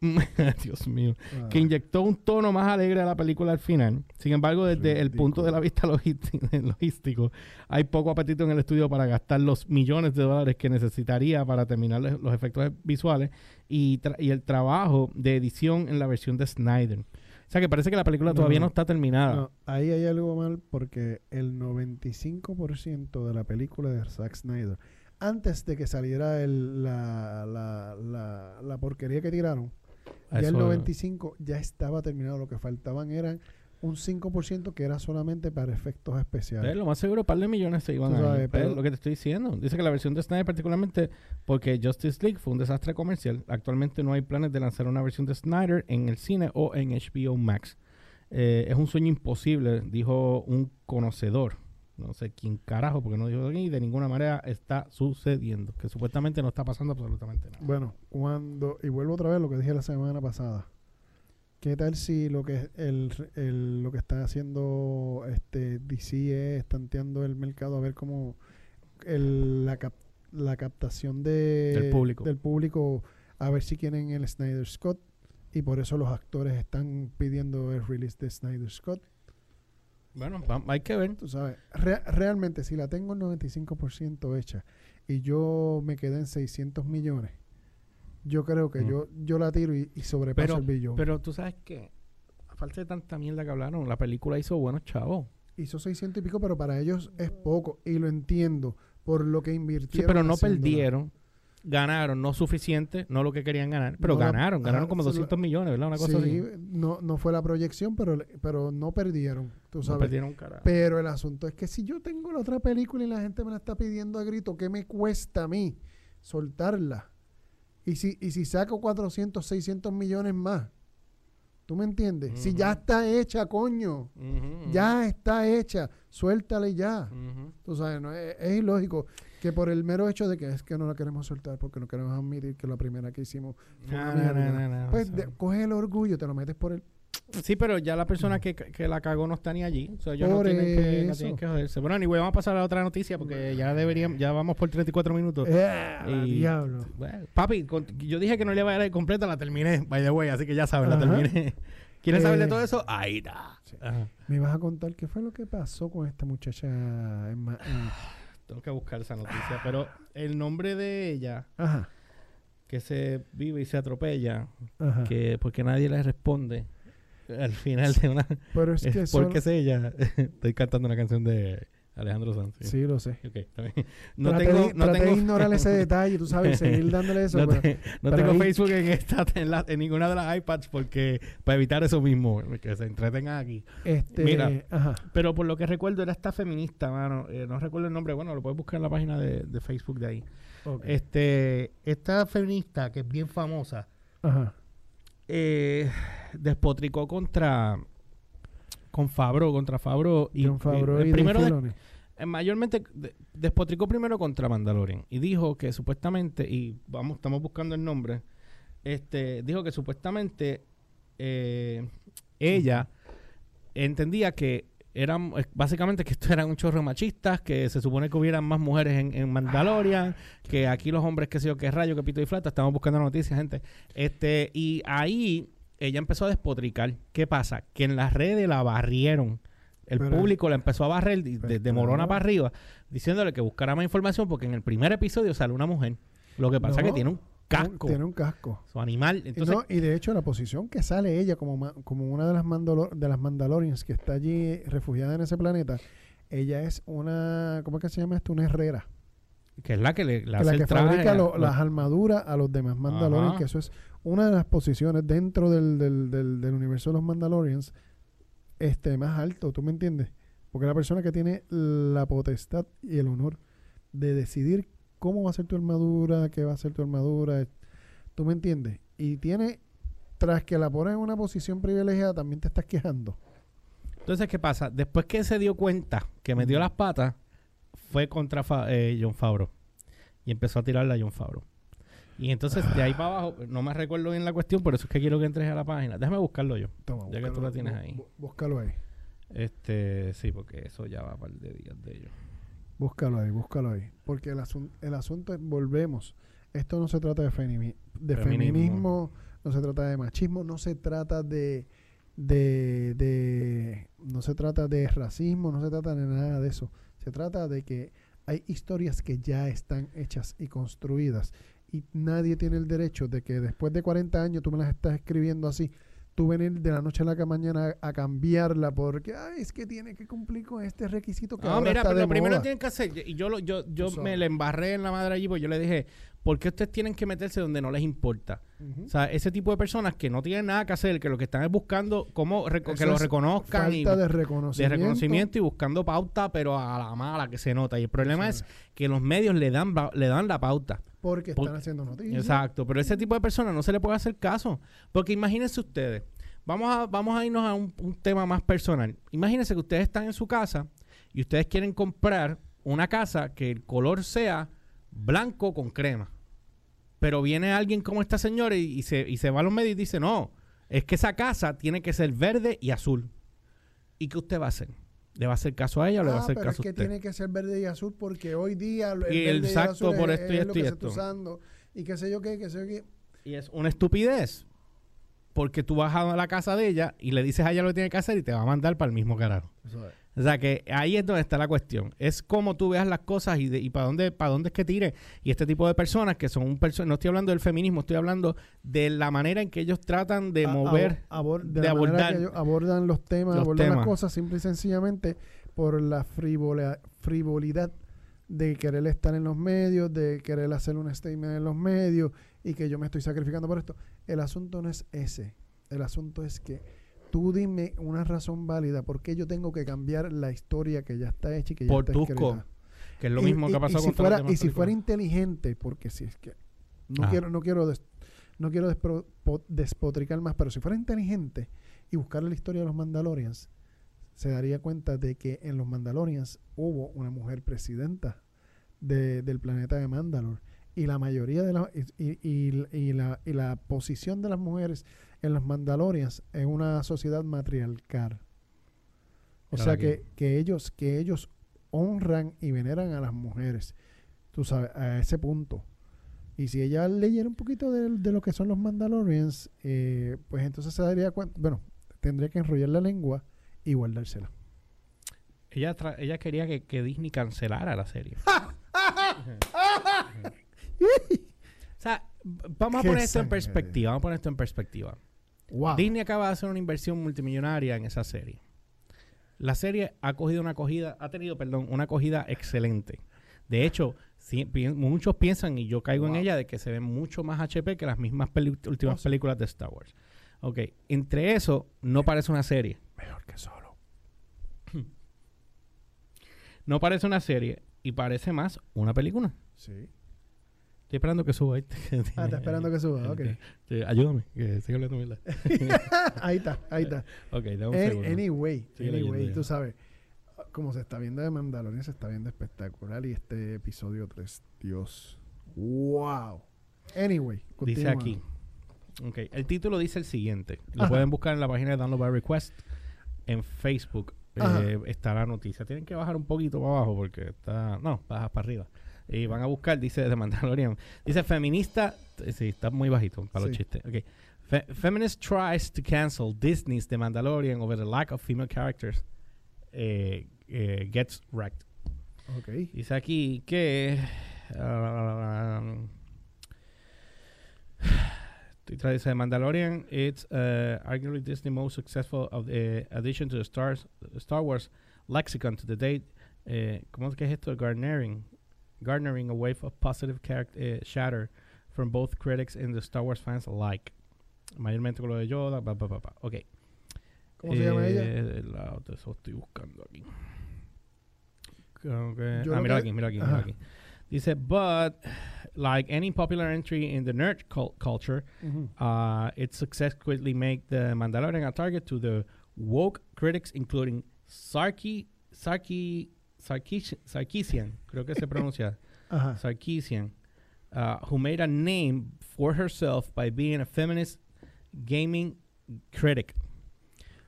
S1: Dios mío, que ah. inyectó un tono más alegre a la película al final. Sin embargo, desde el punto de la vista logístico, hay poco apetito en el estudio para gastar los millones de dólares que necesitaría para terminar los efectos visuales y, el trabajo de edición en la versión de Snyder. O sea que parece que la película todavía no está terminada.
S2: ahí hay algo mal porque el 95% de la película de Zack Snyder, antes de que saliera el, la, la, la porquería que tiraron, ya el 95 ya estaba terminado. Lo que faltaban eran un 5% que era solamente para efectos especiales.
S1: lo más seguro, un par de millones se iban a pero lo que te estoy diciendo. Dice que la versión de Snyder, particularmente porque Justice League fue un desastre comercial. Actualmente no hay planes de lanzar una versión de Snyder en el cine o en HBO Max. Eh, es un sueño imposible, dijo un conocedor no sé quién carajo, porque no dijo aquí, de ninguna manera está sucediendo. Que supuestamente no está pasando absolutamente nada.
S2: Bueno, cuando, y vuelvo otra vez lo que dije la semana pasada. ¿Qué tal si lo que el, lo que está haciendo este DC es tanteando el mercado a ver cómo el, la, la captación de,
S1: del, público.
S2: del público a ver si quieren el Snyder Scott y por eso los actores están pidiendo el release de Snyder Scott
S1: bueno, hay que ver.
S2: Tú sabes, realmente si la tengo el 95% hecha y yo me quedé en 600 millones, yo creo que mm. yo yo la tiro y, sobrepaso el billón.
S1: Pero tú sabes que, a falta de tanta mierda que hablaron, la película hizo buenos chavos.
S2: Hizo 600 y pico, pero para ellos es poco y lo entiendo por lo que invirtieron.
S1: Sí, pero no perdieron ganaron, no suficiente, no lo que querían ganar, pero ganaron, ganaron como 200 millones, ¿verdad? Una cosa sí,
S2: No, no fue la proyección, pero, pero no perdieron, tú sabes.
S1: No perdieron carajo.
S2: Pero el asunto es que si yo tengo la otra película y la gente me la está pidiendo a grito, ¿qué me cuesta a mí soltarla? Y si, y si saco 400, 600 millones más, ¿tú me entiendes? Si ya está hecha, coño, ya está hecha, suéltale ya. Tú sabes, no, es ilógico que por el mero hecho de que es que no la queremos soltar porque no queremos admitir que la primera que hicimos fue una mierda. pues coge el orgullo, te lo metes por el...
S1: Sí, pero ya la persona que, que la cagó no está ni allí. O sea, ellos no tienen, que, no tienen, que, joderse. Bueno, ni vamos a pasar a la otra noticia porque ya deberíamos, ya vamos por 34 minutos.
S2: Eh, diablo.
S1: papi, yo dije que no le iba a dar completa, la terminé, by the way, así que ya saben, la terminé. ¿Quieres saber de eh, todo eso? Ahí está.
S2: Me vas a contar qué fue lo que pasó con esta muchacha en,
S1: tengo que buscar esa noticia. Pero el nombre de ella, que se vive y se atropella, que porque nadie le responde al final de una.
S2: Pero es que
S1: porque es ella. Estoy cantando una canción de Alejandro Sanz.
S2: Sí, lo sé.
S1: No
S2: traté
S1: tengo, no
S2: traté de
S1: tengo,
S2: ignorar ese detalle, tú sabes, seguir dándole eso.
S1: no
S2: pero-
S1: te- no
S2: pero
S1: tengo
S2: ahí-
S1: Facebook en esta en, la- en ninguna de las iPads porque para evitar eso mismo, que se entretengan aquí.
S2: este,
S1: Mira.
S2: ajá.
S1: Pero por lo que recuerdo era esta feminista, mano. eh, no recuerdo el nombre, bueno, lo puedes buscar en la página de, de Facebook de ahí. Este, esta feminista que es bien famosa,
S2: Ajá.
S1: eh, despotricó contra con Fabro, contra Fabro y,
S2: Dave
S1: primero de- mayormente de- despotricó primero contra Mandalorian y dijo que supuestamente y vamos estamos buscando el nombre este dijo que supuestamente eh, ella entendía que eran eh, básicamente que esto eran un chorro machistas que se supone que hubieran más mujeres en, en Mandalorian que aquí los hombres que sé yo que rayo que pito y flata estamos buscando noticias gente. Este y ahí ella empezó a despotricar. Qué pasa que en las redes la barrieron el
S2: Pero-
S1: público la empezó a barrer desde Morona
S2: claro.
S1: para arriba diciéndole que buscara más información porque en el primer episodio sale una mujer lo que pasa es que tiene un casco
S2: Tiene un casco.
S1: su animal
S2: Y
S1: entonces
S2: no, y de hecho la posición que sale ella como, como una de las, Mandalo- de las Mandalorians que está allí refugiada en ese planeta, ella es una, ¿cómo es que se llama esto? Una herrera.
S1: que es la que le, le
S2: que
S1: hace
S2: la
S1: el
S2: que
S1: traje
S2: fabrica lo- las armaduras a los demás Mandalorians,
S1: Ajá.
S2: que eso es una de las posiciones dentro del, del, del, del universo de los Mandalorians este más alto, ¿tú me entiendes? Porque es la persona que tiene la potestad y el honor de decidir cómo va a ser tu armadura, qué va a ser tu armadura, ¿tú me entiendes? Y tiene, tras que la pones en una posición privilegiada, también te estás quejando.
S1: entonces qué pasa después que se dio cuenta que metió
S2: Ujú.
S1: las patas fue contra eh, John Favreau y empezó a tirarle a John Favreau y entonces de ahí para abajo no me recuerdo bien la cuestión por eso es que quiero que entres a la página déjame buscarlo yo
S2: Toma,
S1: Ya que tú la tienes ahí.
S2: bú- Búscalo ahí.
S1: este sí porque eso ya va para el de días de ellos
S2: Búscalo ahí, búscalo ahí. Porque el, asun- el asunto es, volvemos, esto no se trata de
S1: Feminismo.
S2: feminismo. no se trata de machismo, no se trata de, de, de- no se trata de racismo, no se trata de nada de eso. Se trata de que hay historias que ya están hechas y construidas y nadie tiene el derecho de que después de 40 años tú me las estás escribiendo así, tú venir de la noche a la mañana a, a cambiarla porque ay, es que tiene que cumplir con este requisito que
S1: Ah,
S2: ahora
S1: mira,
S2: está
S1: pero
S2: de
S1: lo primero tienen que hacer, y yo, lo- yo, yo me le embarré en la madre allí, porque yo le dije, ¿por qué ustedes tienen que meterse donde no les importa? O sea, ese tipo de personas que no tienen nada que hacer, que lo que están es buscando cómo que lo reconozcan
S2: falta de
S1: de
S2: reconocimiento.
S1: reconocimiento y buscando pauta, pero a la mala que se nota. Y el problema es que los medios le dan le dan la pauta.
S2: Porque
S1: Por-
S2: están haciendo noticias.
S1: Exacto, pero ese tipo de personas no se le puede hacer caso. Porque imagínense ustedes, vamos a, vamos a irnos a un, un tema más personal. Imagínense que ustedes están en su casa y ustedes quieren comprar una casa que el color sea blanco con crema. Pero viene alguien como esta señora y, y se, y se va a los medios y dice, no, es que esa casa tiene que ser verde y azul. ¿Y qué usted va a hacer? ¿Le va a hacer caso a ella o le va a
S2: Ah,
S1: hacer
S2: pero es
S1: caso
S2: que
S1: a usted?
S2: tiene que ser verde y azul porque hoy día el
S1: Y
S2: verde
S1: el
S2: y
S1: exacto
S2: azul
S1: por
S2: es,
S1: esto y
S2: es
S1: esto
S2: lo
S1: y
S2: que se
S1: esto.
S2: está usando y qué sé yo qué, qué sé yo qué.
S1: Y es una estupidez. Porque tú vas a la casa de ella y le dices a ella lo que tiene que hacer y te va a mandar para el mismo carajo. O sea que ahí es donde está la cuestión. Es como tú veas las cosas y, de- y para dónde para dónde es que tire. Y este tipo de personas que son un perso- no estoy hablando del feminismo, estoy hablando de la manera en que ellos tratan de
S2: A-
S1: mover.
S2: abor- de,
S1: de
S2: la manera
S1: abordar
S2: que ellos abordan los temas,
S1: los
S2: abordan
S1: temas.
S2: las cosas simple y sencillamente por la frivola- frivolidad de querer estar en los medios, de querer hacer un statement en los medios y que yo me estoy sacrificando por esto. El asunto no es ese. El asunto es que tú dime una razón válida por qué yo tengo que cambiar la historia que ya está hecha y que ya
S1: Por
S2: está
S1: tusco,
S2: escrita.
S1: que es lo
S2: Y-
S1: mismo
S2: y-
S1: que ha
S2: y
S1: pasado
S2: si
S1: con todas
S2: fuera,
S1: las
S2: y si fuera inteligente, porque si es que no
S1: Ajá.
S2: quiero, no quiero des- no quiero despro- po- despotricar más, pero si fuera inteligente y buscar la historia de los Mandalorians, se daría cuenta de que en los Mandalorians hubo una mujer presidenta de- del planeta de Mandalore. Y la mayoría de la, y, y- y- y la, y la posición de las mujeres en los Mandalorians es una sociedad matriarcal. O sea que, que ellos, que ellos honran y veneran a las mujeres. Tú sabes, a ese punto. Y si ella leyera un poquito de, de lo que son los Mandalorians, eh, pues entonces se daría cuenta, bueno, tendría que enrollar la lengua y guardársela.
S1: Ella, tra- ella quería que, que Disney cancelara la serie. o sea, vamos a poner esto en perspectiva. Vamos a poner esto en perspectiva.
S2: Wow.
S1: Disney acaba de hacer una inversión multimillonaria en esa serie. La serie ha cogido una acogida, ha tenido, perdón, una acogida excelente. De hecho, pi- muchos piensan, y yo caigo en ella, de que se ve mucho más HP que las mismas últimas
S2: Oh, sí.
S1: películas de Star Wars. Ok, entre eso, no parece una serie.
S2: Mejor que solo.
S1: No parece una serie y parece más una película.
S2: Sí.
S1: Estoy esperando que suba.
S2: Ah, está esperando que suba, ok.
S1: Sí, ayúdame, que siga hablando mierda.
S2: ahí está, ahí está.
S1: Ok, dame un segundo.
S2: anyway,
S1: Sigue
S2: anyway, tú sabes, como se está viendo de Mandalorian, se está viendo espectacular y este episodio 3, Dios, wow. Anyway,
S1: Dice aquí. Ok, el título dice el siguiente. Lo
S2: Ajá.
S1: pueden buscar en la página de Download by Request. En Facebook eh, está la noticia. Tienen que bajar un poquito para abajo porque está. No, baja para arriba. Y van a buscar, dice de Mandalorian. Dice feminista. eh, Sí, está muy bajito para los chistes. Ok. Fe- feminist tries to cancel Disney's The Mandalorian over the lack of female characters. eh, eh, gets wrecked.
S2: Ok.
S1: Dice aquí que. ah, estoy dice Mandalorian. It's uh, arguably Disney's most successful of the addition to the stars, Star Wars lexicon to the date. Eh, ¿Cómo es que es esto? Garnering. Garnering a wave of positive character, eh, shatter from both critics and the Star Wars fans alike. Mayormente con lo de Yoda. Pa, pa, pa. Ok.
S2: ¿Cómo se llama ella?
S1: Eh, la otra, eso estoy buscando aquí.
S2: Yo
S1: ah, mira aquí, mira aquí, mira aquí. Dice, but like any popular entry in the nerd cul- culture,
S2: Ujú.
S1: uh, its success quickly make the Mandalorian a target to the woke critics, including Sarki, Sarki, Sarkis- Sarkisian, creo que se pronuncia,
S2: Ajá.
S1: Sarkisian, uh, who made a name for herself by being a feminist gaming critic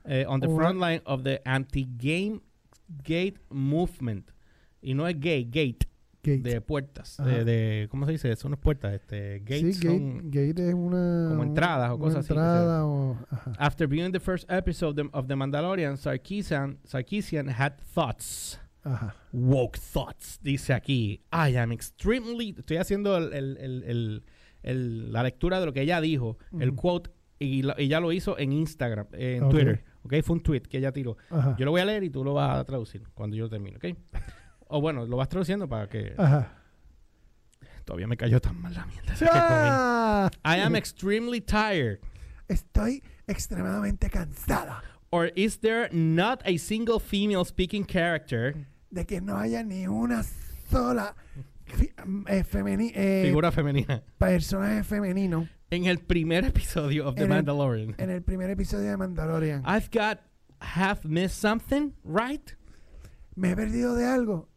S1: uh, on the
S2: Alright.
S1: front line of the anti-game gate movement. Y no es gay, gate,
S2: Gate.
S1: de puertas, de, de- ¿cómo se dice? Eso no es puertas, este, gates
S2: sí,
S1: son...
S2: gate, gate es una...
S1: como entradas o cosas así
S2: entrada o... Ajá.
S1: After viewing the first episode of the, of the Mandalorian, Sarkisian, Sarkisian had thoughts.
S2: Ajá.
S1: Woke thoughts, dice aquí. I am extremely. Estoy haciendo el, el- el- el- el- la lectura de lo que ella dijo, el quote, y, ella lo hizo en Instagram, eh, en. Twitter. ¿Ok? Fue un tweet que ella tiró.
S2: Ajá.
S1: Yo lo voy a leer y tú lo vas a traducir cuando yo termine, ¿ok? o bueno, lo vas traduciendo para que.
S2: Ajá.
S1: Todavía me cayó tan mal la mierda. esa que comí.
S2: ¡Ah!
S1: I am extremely tired.
S2: Estoy extremadamente cansada
S1: Or is there not a single female speaking character,
S2: de que no haya ni una sola eh, femeni- eh,
S1: figura femenina,
S2: personaje femenino
S1: en el primer episodio of The
S2: En el-
S1: Mandalorian?
S2: en el primer episodio de Mandalorian.
S1: I've got half missed something, right?
S2: Me he perdido de algo.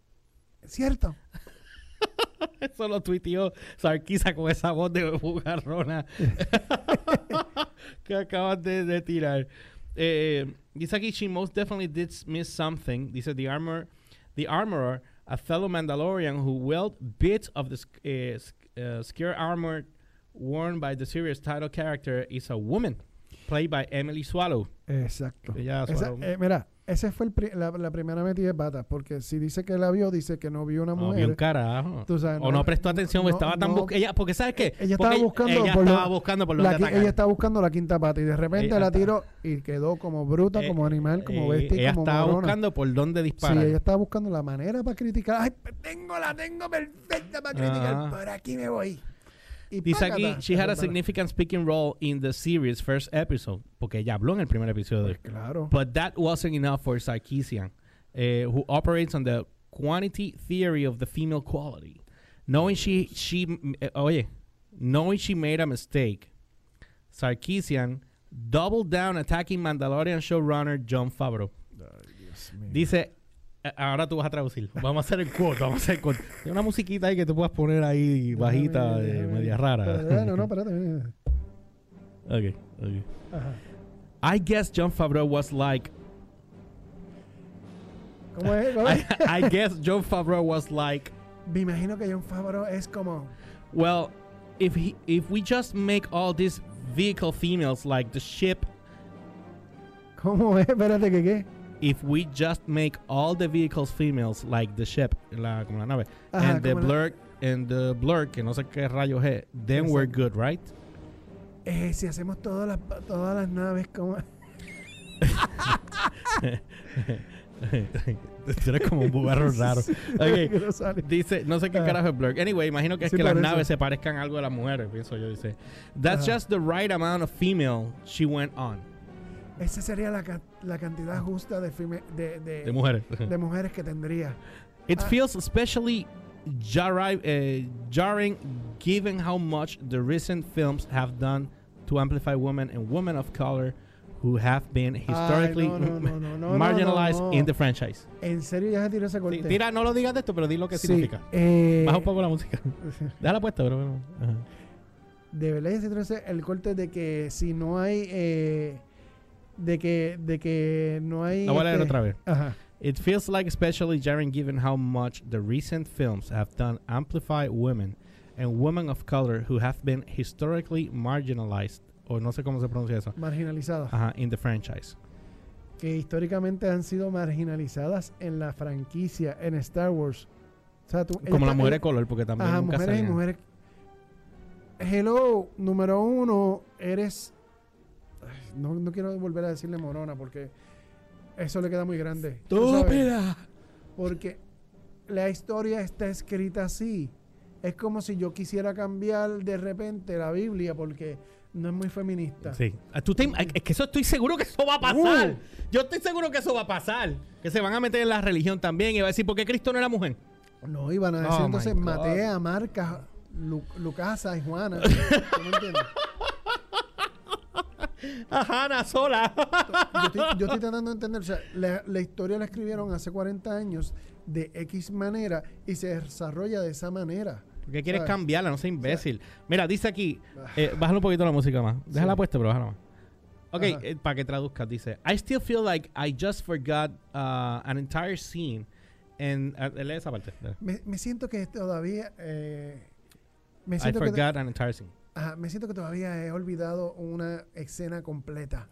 S2: ¿Cierto?
S1: Eso lo tuiteó Sarkisa con esa voz de bugarrona que acabas de, de tirar. Eh, dice aquí, she most definitely did miss something. Dice, the armor, the armorer, a fellow Mandalorian who wield bits of the uh, scare armor worn by the series title character is a woman, played by Emily Swallow.
S2: Exacto.
S1: Ella
S2: Esa-
S1: Swallow.
S2: eh, mira, esa fue el pri- la, la primera metida de patas, porque si dice que la vio, dice que no vio una
S1: No,
S2: mujer.
S1: vio un carajo.
S2: Tú sabes,
S1: o no prestó atención,
S2: no-
S1: estaba tan
S2: no-
S1: ella Porque ¿sabes qué?
S2: Ella
S1: Porque
S2: estaba buscando
S1: ella
S2: por lo-
S1: estaba buscando por
S2: la ella estaba buscando la quinta pata y de repente
S1: Ella
S2: la tiró y quedó como bruta,
S1: Eh,
S2: como animal, como
S1: Eh,
S2: bestia,
S1: ella
S2: como
S1: estaba
S2: morona.
S1: buscando por dónde
S2: Sí,
S1: disparar.
S2: ella estaba buscando la manera para criticar. Ay, pues tengo, la tengo perfecta para criticar.
S1: Ah.
S2: Por aquí me voy.
S1: Dice aquí, she had a significant speaking role in the series' first episode. Porque ella habló en el primer episodio.
S2: Pues claro.
S1: But that wasn't enough for Sarkisian, eh, who operates on the quantity theory of the female quality. Knowing she, she, eh, oye, knowing she made a mistake, Sarkisian doubled down attacking Mandalorian showrunner John Favreau. Dice, ahora tú vas a traducir. Vamos a hacer el quote, vamos a hacer el quote. Hay una musiquita ahí que tú puedas poner ahí bajita, eh,
S2: déjame-
S1: media rara.
S2: No, no, espérate.
S1: ok, ok.
S2: Ajá.
S1: I guess John Favreau was like,
S2: ¿Cómo es? ¿Cómo es?
S1: I, I guess John Favreau was like,
S2: Me imagino que John Favreau es como...
S1: well, if he, if we just make all these vehicle females like the ship,
S2: ¿Cómo es? Espérate, ¿qué qué?
S1: If we just make all the vehicles females like the ship, la, como la nave,
S2: Ajá,
S1: and the
S2: la-
S1: blur, and the blur, que no sé qué rayos es, then we're good, right?
S2: Eh, si hacemos todas las, todas las naves como...
S1: Tú eres como un bugarro raro. Dice, no sé qué
S2: Ah.
S1: carajo es blur. Anyway, imagino que es
S2: Sí,
S1: que las
S2: eso.
S1: naves se parezcan algo de las mujeres, pienso yo. Dice, That's
S2: Ajá.
S1: just the right amount of female she went on.
S2: Esa sería la, ca- la cantidad justa de, de, de,
S1: De mujeres.
S2: de mujeres que tendría.
S1: It
S2: Ah.
S1: feels especially jarri- eh, jarring given how much the recent films have done to amplify women and women of color who have been historically
S2: Ay, no, no, no, no, no,
S1: marginalized in the franchise.
S2: ¿En serio ya se tiró ese
S1: Sí,
S2: corte?
S1: tira, no lo digas de esto, pero di lo que
S2: Sí,
S1: significa.
S2: eh,
S1: Baja un poco la música. Déjala puesta, pero bueno. Ajá.
S2: de verdad ya se tiró ese- el corte de que si no hay... eh, de que de que no hay...
S1: La voy a leer
S2: este,
S1: otra vez.
S2: Ajá.
S1: It feels like especially jarring given how much the recent films have done amplify women and women of color who have been historically marginalized, o no sé cómo se pronuncia eso,
S2: Marginalizadas.
S1: ajá, in the franchise.
S2: que históricamente han sido marginalizadas en la franquicia, en Star Wars. O sea, tú-
S1: Como las mujeres de color, porque también
S2: Ajá,
S1: nunca
S2: mujeres y mujeres. Hello, número uno, eres. No, no quiero volver a decirle morona porque eso le queda muy grande.
S1: ¡Estúpida!
S2: Porque la historia está escrita así. Es como si yo quisiera cambiar de repente la Biblia porque no es muy feminista.
S1: Sí. Ah, tú te- es que eso estoy seguro que eso va a pasar.
S2: Uh.
S1: Yo estoy seguro que eso va a pasar. Que se van a meter en la religión también y va a decir, ¿por qué Cristo no era mujer?
S2: No, iban a
S1: Oh,
S2: decir entonces. Matea, Marca, Lu- Lucasa y Juana. ¿Tú me entiendes?
S1: Ajá, Ana sola.
S2: Yo estoy, yo estoy tratando de entender, o sea, la, la historia la escribieron hace 40 años de X manera y se desarrolla de esa manera.
S1: ¿Por qué quieres
S2: ¿Sabes?
S1: cambiarla? No seas imbécil. Mira, dice aquí, eh, bájale un poquito la música más. Déjala
S2: Sí.
S1: puesta, pero bájala más. Ok, eh, para que traduzcas, dice, I still feel like I just forgot uh, an entire scene. And, uh, lee esa parte.
S2: Me, me siento que todavía... eh, me,
S1: I
S2: siento que,
S1: forgot an entire scene.
S2: Ajá, me siento que todavía he olvidado una escena completa.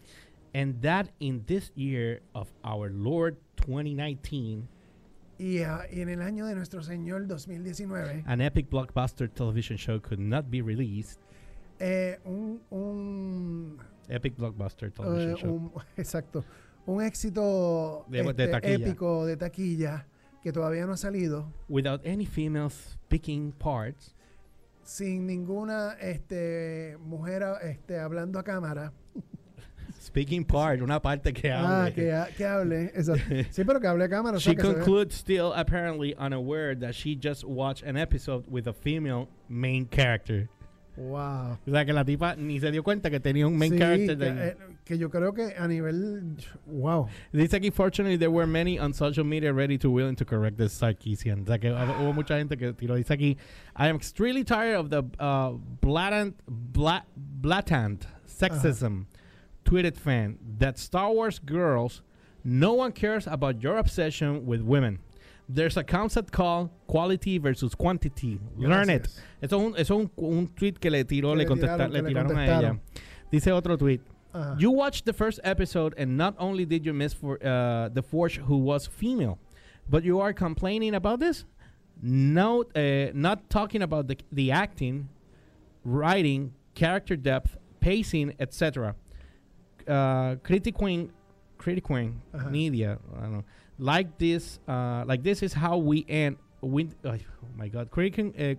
S1: And that in this year of our Lord 2019,
S2: Y, ah, y en el año de nuestro Señor 2019,
S1: an epic blockbuster television show could not be released.
S2: eh, un, un,
S1: Epic blockbuster
S2: eh,
S1: television show.
S2: un- exacto, un éxito
S1: De- de
S2: este,
S1: taquilla.
S2: épico de taquilla que todavía no ha salido.
S1: Without any females speaking parts.
S2: Sin ninguna este, mujer este, hablando a cámara.
S1: Speaking part, una parte que
S2: Ah,
S1: hable.
S2: que, ha- que hable. exacto. Sí, pero que hable a cámara. o sea,
S1: She
S2: que
S1: concludes still apparently unaware that she just watched an episode with a female main character.
S2: Wow.
S1: O sea que la tipa ni se dio cuenta que tenía un main
S2: Sí,
S1: character.
S2: que,
S1: de-
S2: eh, que yo creo que a nivel. Wow.
S1: Dice aquí, fortunately, there were many on social media ready to willing to correct this Sarkeesian. O sea que hab- hubo mucha gente que tiró. Dice aquí, I am extremely tired of the uh, blatant, bla- blatant sexism. Tweeted fan that Star Wars girls, no one cares about your obsession with women. There's a concept called quality versus quantity. Learn it. Eso es un, eso es un, un tweet que le tiró,
S2: Que
S1: le, contesta-
S2: tiraron,
S1: le
S2: que le
S1: tiraron a ella. Dice otro tweet.
S2: Ajá.
S1: You watched the first episode, and not only did you miss for uh, the Forge, who was female, but you are complaining about this. No, uh, not talking about the the acting, writing, character depth, pacing, etc. Uh, critiquing, critiquing
S2: Uh-huh.
S1: media. I don't know. Like this, uh, like this is how we end. We, oh my God, critiquing, uh,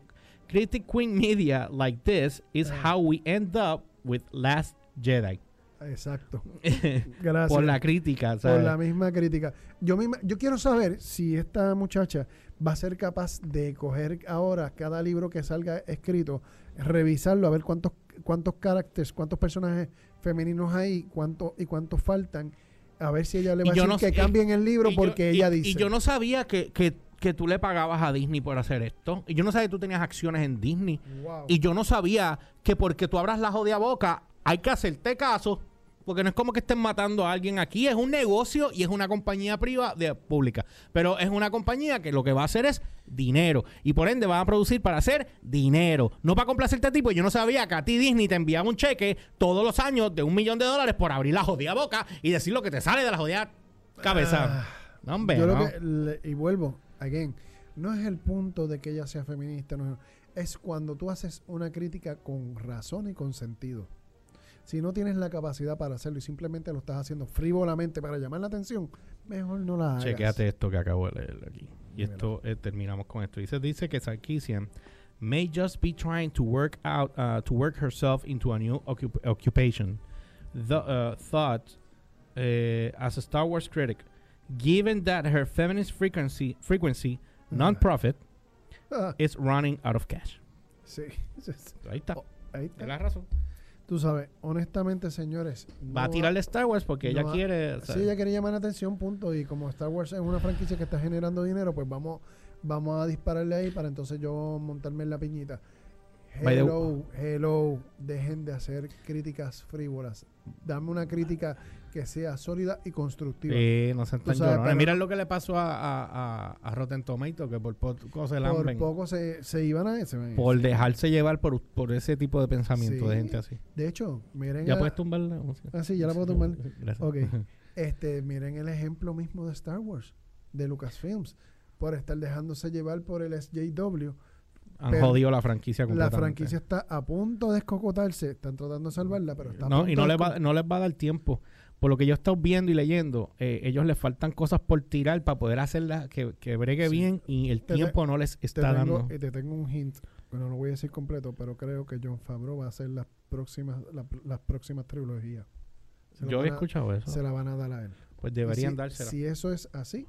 S1: critiquing media like this is
S2: Uh.
S1: how we end up with Last Jedi.
S2: Exacto. Gracias.
S1: por la crítica,
S2: Por
S1: ¿sabes?
S2: la misma crítica. Yo, misma- yo quiero saber si esta muchacha va a ser capaz de coger ahora cada libro que salga escrito, revisarlo, a ver cuántos cuántos caracteres, cuántos personajes femeninos hay, cuántos y cuántos faltan, a ver si ella le
S1: Y
S2: va a decir
S1: no
S2: que cambien el libro
S1: Y yo-
S2: porque
S1: y-
S2: ella
S1: y
S2: dice.
S1: yo no sabía que, que, que tú le pagabas a Disney por hacer esto. Y yo no sabía que tú tenías acciones en Disney.
S2: Wow.
S1: Y yo no sabía que porque tú abras la jodida boca hay que hacerte caso. Porque no es como que estén matando a alguien aquí. Es un negocio y es una compañía privada de, pública. Pero es una compañía que lo que va a hacer es dinero. Y por ende van a producir para hacer dinero. No para complacerte a ti, pues yo no sabía que a ti Disney te enviaba un cheque todos los años de un millón de dólares por abrir la jodida boca y decir lo que te sale de la jodida cabeza.
S2: Ah,
S1: no, hombre,
S2: yo lo que le- y vuelvo, again, no es el punto de que ella sea feminista, no, es cuando tú haces una crítica con razón y con sentido. Si no tienes la capacidad para hacerlo y simplemente lo estás haciendo frívolamente para llamar la atención, mejor no la hagas.
S1: Chequéate esto que acabo de leer aquí. Y esto eh, terminamos con esto. Dice, dice que Sarkisian may just be trying to work out uh, to work herself into a new occup- occupation. The uh, thought uh, as a Star Wars critic, given that her feminist frequency frequency non-profit
S2: Ah,
S1: is running out of cash.
S2: sí.
S1: Ahí está.
S2: Oh, ahí está.
S1: Es la razón.
S2: Tú sabes, honestamente, señores.
S1: Va a tirarle Star Wars porque
S2: no
S1: ella
S2: va-
S1: quiere.
S2: Sí, ella quiere llamar la atención, punto. Y como Star Wars es una franquicia que está generando dinero, pues vamos, vamos a dispararle ahí para entonces yo montarme en la piñita. Hello, hello, dejen de hacer críticas frívolas. Dame una crítica que sea sólida y constructiva.
S1: Sí, no se Mira lo que le pasó a, a, a, a Rotten Tomatoes, que por poco se
S2: Por poco se, se iban a ese.
S1: Por dejarse llevar por, por ese tipo de pensamiento de gente así.
S2: De hecho, miren.
S1: ¿Ya puedes tumbarla? ¿Cómo se-
S2: Ah, sí, ya la puedo tumbar.
S1: Gracias.
S2: Ok. Este, miren el ejemplo mismo de Star Wars, de Lucasfilms, por estar dejándose llevar por el SJW.
S1: Han
S2: pero
S1: jodido la franquicia
S2: La
S1: completamente.
S2: franquicia está a punto de escocotarse, están tratando de salvarla, pero está a
S1: No,
S2: punto
S1: y no
S2: de
S1: les, va, no les va a dar tiempo. Por lo que yo he estado viendo y leyendo, eh, ellos les faltan cosas por tirar para poder hacerlas que, que bregue
S2: Sí.
S1: bien y el
S2: Te-
S1: tiempo no les
S2: te
S1: está
S2: tengo,
S1: dando.
S2: y te tengo un hint, bueno, no lo voy a decir completo, pero creo que John Favreau va a hacer las próximas, la- las próximas trilogías. Se
S1: Yo he
S2: a-
S1: escuchado eso.
S2: Se la van a dar a él.
S1: Pues deberían
S2: si,
S1: dársela.
S2: Si eso es así,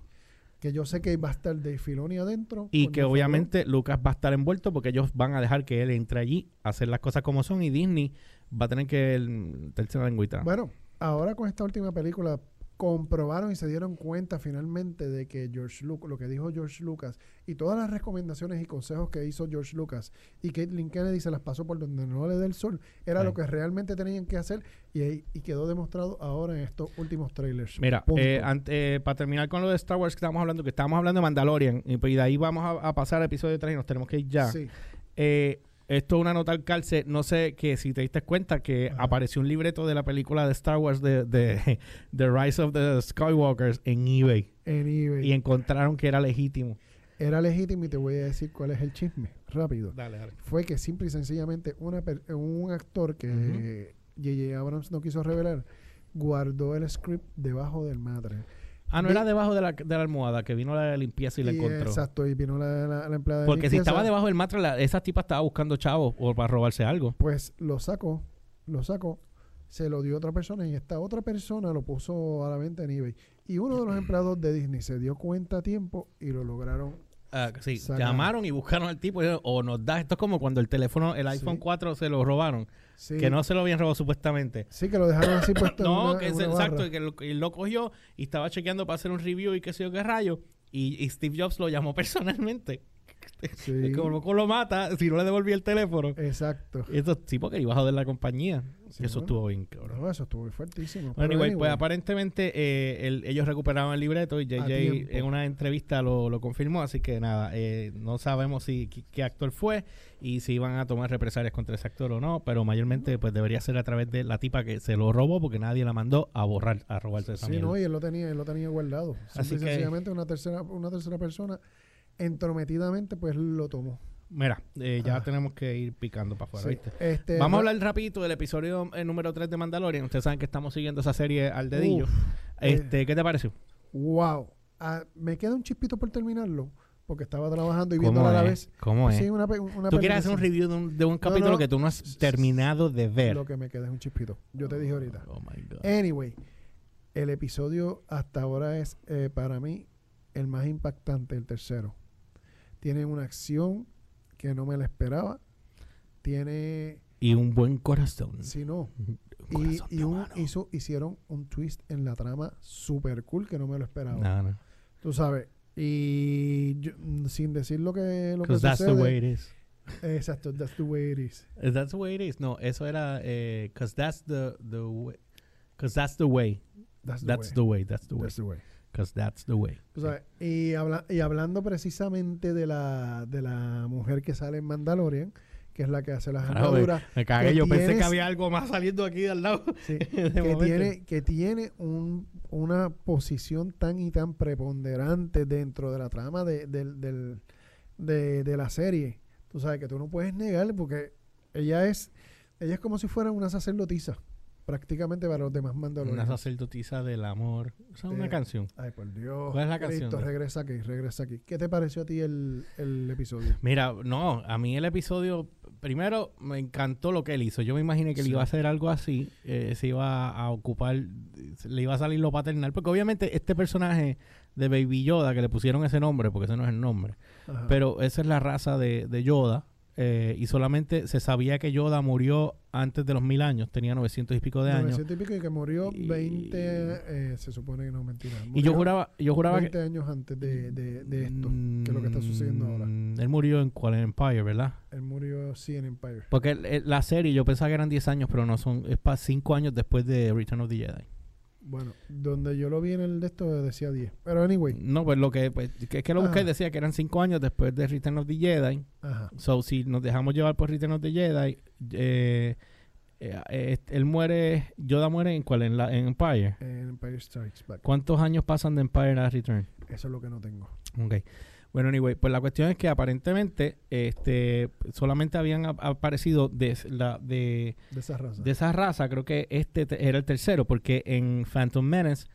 S2: que yo sé que va a estar Dave Filoni adentro.
S1: Y que obviamente Lucas va a estar envuelto porque ellos van a dejar que él entre allí a hacer las cosas como son y Disney va a tener que el, tercera lengüita.
S2: Bueno, ahora con esta última película comprobaron y se dieron cuenta finalmente de que George Lucas, lo que dijo George Lucas y todas las recomendaciones y consejos que hizo George Lucas y Caitlin Kennedy se las pasó por donde no le dé el sol, era
S1: Ay.
S2: lo que realmente tenían que hacer y, quedó demostrado ahora en estos últimos trailers.
S1: Mira, eh, ante- eh, para terminar con lo de Star Wars que estábamos hablando, que estábamos hablando de Mandalorian, y, pues, y de ahí vamos a, a pasar al episodio 3 y nos tenemos que ir ya.
S2: Sí.
S1: Eh, esto es una nota al calce, no sé que si te diste cuenta que
S2: Ajá.
S1: apareció un libreto de la película de Star Wars de, de The Rise of the Skywalkers en eBay
S2: En eBay.
S1: y encontraron que era legítimo.
S2: Era legítimo y te voy a decir cuál es el chisme, rápido.
S1: Dale, dale.
S2: Fue que simple y sencillamente una per- un actor que J.J. Abrams no quiso revelar guardó el script debajo del madre.
S1: Ah, no era debajo de la, de la almohada que vino la limpieza y la encontró.
S2: Exacto, y vino la, la- la empleada de
S1: Porque si estaba debajo del matre, la- esa tipa estaba buscando chavos o para robarse algo.
S2: Pues lo sacó, lo sacó, se lo dio a otra persona y esta otra persona lo puso a la venta en eBay. Y uno de los empleados de Disney se dio cuenta a tiempo y lo lograron.
S1: Ah, sí,
S2: Saca-
S1: llamaron y buscaron al tipo o nos da, esto es como cuando el teléfono, el iPhone
S2: Sí.
S1: 4 se lo robaron,
S2: Sí,
S1: que no se lo habían robado supuestamente.
S2: sí que lo dejaron así puesto en
S1: No,
S2: una-
S1: que
S2: en una
S1: exacto,
S2: barra.
S1: que lo, y lo cogió y estaba chequeando para hacer un review y qué sé yo qué rayo. Y, y Steve Jobs lo llamó personalmente.
S2: Sí,
S1: como loco lo mata si no le devolvía el teléfono.
S2: exacto.
S1: Y esto sí, porque iba a joder la compañía.
S2: Sí,
S1: eso
S2: ¿no?
S1: estuvo bien, cabrón.
S2: No, eso estuvo fuertísimo.
S1: Bueno,
S2: Pero
S1: anyway,
S2: anyway,
S1: pues aparentemente eh, el- ellos recuperaron el libreto y JJ en una entrevista lo, lo confirmó, así que nada, eh, no sabemos si qué, qué actor fue y si iban a tomar represalias contra ese actor o no, pero mayormente pues debería ser a través de la tipa que se lo robó porque nadie la mandó a borrar, a robarse esa
S2: Sí,
S1: mierda.
S2: no, y él lo tenía, él lo tenía guardado.
S1: Así que-
S2: sencillamente una tercera, una tercera persona entrometidamente pues lo tomó.
S1: Mira, eh, ya
S2: Ah.
S1: tenemos que ir picando para afuera,
S2: Sí,
S1: ¿viste?
S2: este,
S1: Vamos a hablar rapidito del episodio eh, número 3 de Mandalorian. Ustedes saben que estamos siguiendo esa serie al dedillo.
S2: Uf, eh,
S1: este, ¿Qué te pareció?
S2: Wow. Ah, me queda un chispito por terminarlo porque estaba trabajando y viéndolo a la vez.
S1: ¿Cómo es?
S2: Una, una
S1: Tú quieres hacer un review de un, de un capítulo
S2: no.
S1: que tú no has terminado de ver.
S2: Lo que me queda es un chispito. Yo te dije ahorita.
S1: Oh my God.
S2: Anyway, el episodio hasta ahora es eh, para mí el más impactante, el tercero. Tiene una acción que no me la esperaba. Tiene,
S1: Y un buen corazón.
S2: si no,
S1: Un
S2: y, y un- hizo, hicieron un twist en la trama super cool que no me lo esperaba.
S1: No, no.
S2: Tú sabes. Y yo, sin decir lo que, lo que
S1: Because that's the
S2: sucede.
S1: way it is.
S2: Exacto, that's the way it is.
S1: That's the way it is. No, eso era eh, cause that's the the way. Cause that's the way.
S2: That's the
S1: That's
S2: way.
S1: the way. That's the way.
S2: That's the way.
S1: Cause that's the way.
S2: Y, habla- y hablando precisamente de la, de la mujer que sale en Mandalorian, que es la que hace las armaduras,
S1: Me cagué.
S2: que
S1: Yo pensé que había algo más saliendo aquí de al lado.
S2: sí,
S1: de
S2: que
S1: momento.
S2: tiene, que tiene un, una posición tan y tan preponderante dentro de la trama de, del- del- de, de la serie. Tú sabes que tú no puedes negar porque ella es, ella es como si fuera una sacerdotisa. Prácticamente para los demás
S1: Una
S2: mandalorianos.
S1: sacerdotisa del amor. Esa es una
S2: Eh,
S1: canción.
S2: Ay, por Dios.
S1: ¿Cuál es la canción
S2: Cristo,
S1: de-
S2: regresa aquí, regresa aquí. ¿Qué te pareció a ti el, el episodio?
S1: Mira, no, a mí el episodio, primero me encantó lo que él hizo. Yo me imaginé que él
S2: Sí.
S1: iba a hacer algo así, eh, se iba a ocupar, le iba a salir lo paternal, porque obviamente este personaje de Baby Yoda, que le pusieron ese nombre, porque ese no es el nombre,
S2: Ajá.
S1: pero esa es la raza de, de Yoda, eh, y solamente se sabía que Yoda murió antes de los mil años, tenía 900 y pico de años.
S2: 900 y pico y que murió
S1: Y-
S2: 20, eh, se supone que no, mentira.
S1: Y yo
S2: Murió
S1: juraba, yo juraba
S2: 20
S1: que...
S2: años antes de, de, de esto, que es lo que está sucediendo ahora.
S1: Mm, Él murió en cuál en Empire, ¿verdad?
S2: Él murió sí en Empire.
S1: Porque el- el- la serie yo pensaba que eran 10 años, pero no son, es para 5 años después de Return of the Jedi.
S2: Bueno, donde yo lo vi en el de esto decía 10. Pero anyway,
S1: No, pues lo que, pues, que, que lo busqué decía que eran 5 años después de Return of the Jedi.
S2: ajá.
S1: So, si nos dejamos llevar por Return of the Jedi, eh, eh, eh, él muere, Yoda muere en cuál, en, la, en Empire.
S2: En Empire Strikes Back.
S1: ¿Cuántos años pasan de Empire a Return?
S2: Eso es lo que no tengo.
S1: Ok. Bueno, anyway, pues la cuestión es que aparentemente este solamente habían ap- aparecido de, la, de,
S2: De esa raza.
S1: de esa raza, creo que este te- era el tercero, porque en Phantom Menace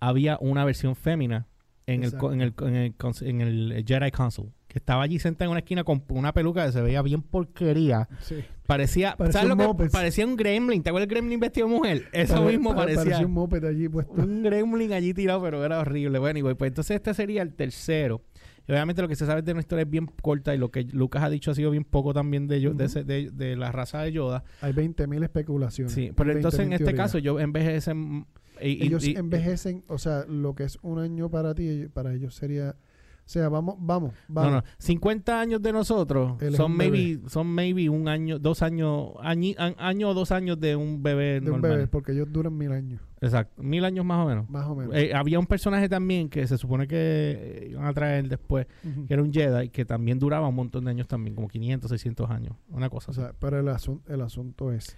S1: había una versión fémina en el, en, el, en, el, en el Jedi Council, que estaba allí sentada en una esquina con una peluca que se veía bien porquería.
S2: sí.
S1: Parecía,
S2: Parecía
S1: ¿sabes
S2: un
S1: lo que?
S2: Muppets.
S1: Parecía un gremlin. ¿Te acuerdas el gremlin vestido de mujer? Eso
S2: Pare-
S1: mismo
S2: pare-
S1: parecía.
S2: Parecía un moped allí puesto.
S1: un gremlin allí tirado, pero era horrible. Bueno, y pues entonces este sería el tercero. Y obviamente lo que se sabe de nuestra historia es bien corta y lo que Lucas ha dicho ha sido bien poco también de, yo- de, ese- de, de la raza de Yoda.
S2: Hay 20.000 especulaciones.
S1: Sí, pero
S2: 20.000
S1: entonces en este caso yo envejecen... Y,
S2: ellos
S1: y-
S2: envejecen, o sea, lo que es un año para ti, para ellos sería, o sea, vamos, vamos, vamos.
S1: No, no, 50 años de nosotros
S2: Él
S1: son
S2: un
S1: maybe, son maybe un año, dos años, an- año o dos años de un bebé
S2: de un
S1: normal.
S2: bebé, porque ellos duran mil años,
S1: Exacto, mil años más o menos.
S2: más o menos.
S1: Eh, había un personaje también que se supone que iban a traer después, que era un Jedi, que también duraba un montón de años también, como 500, 600 años, una cosa
S2: O
S1: así.
S2: sea, pero el, asun- el asunto es,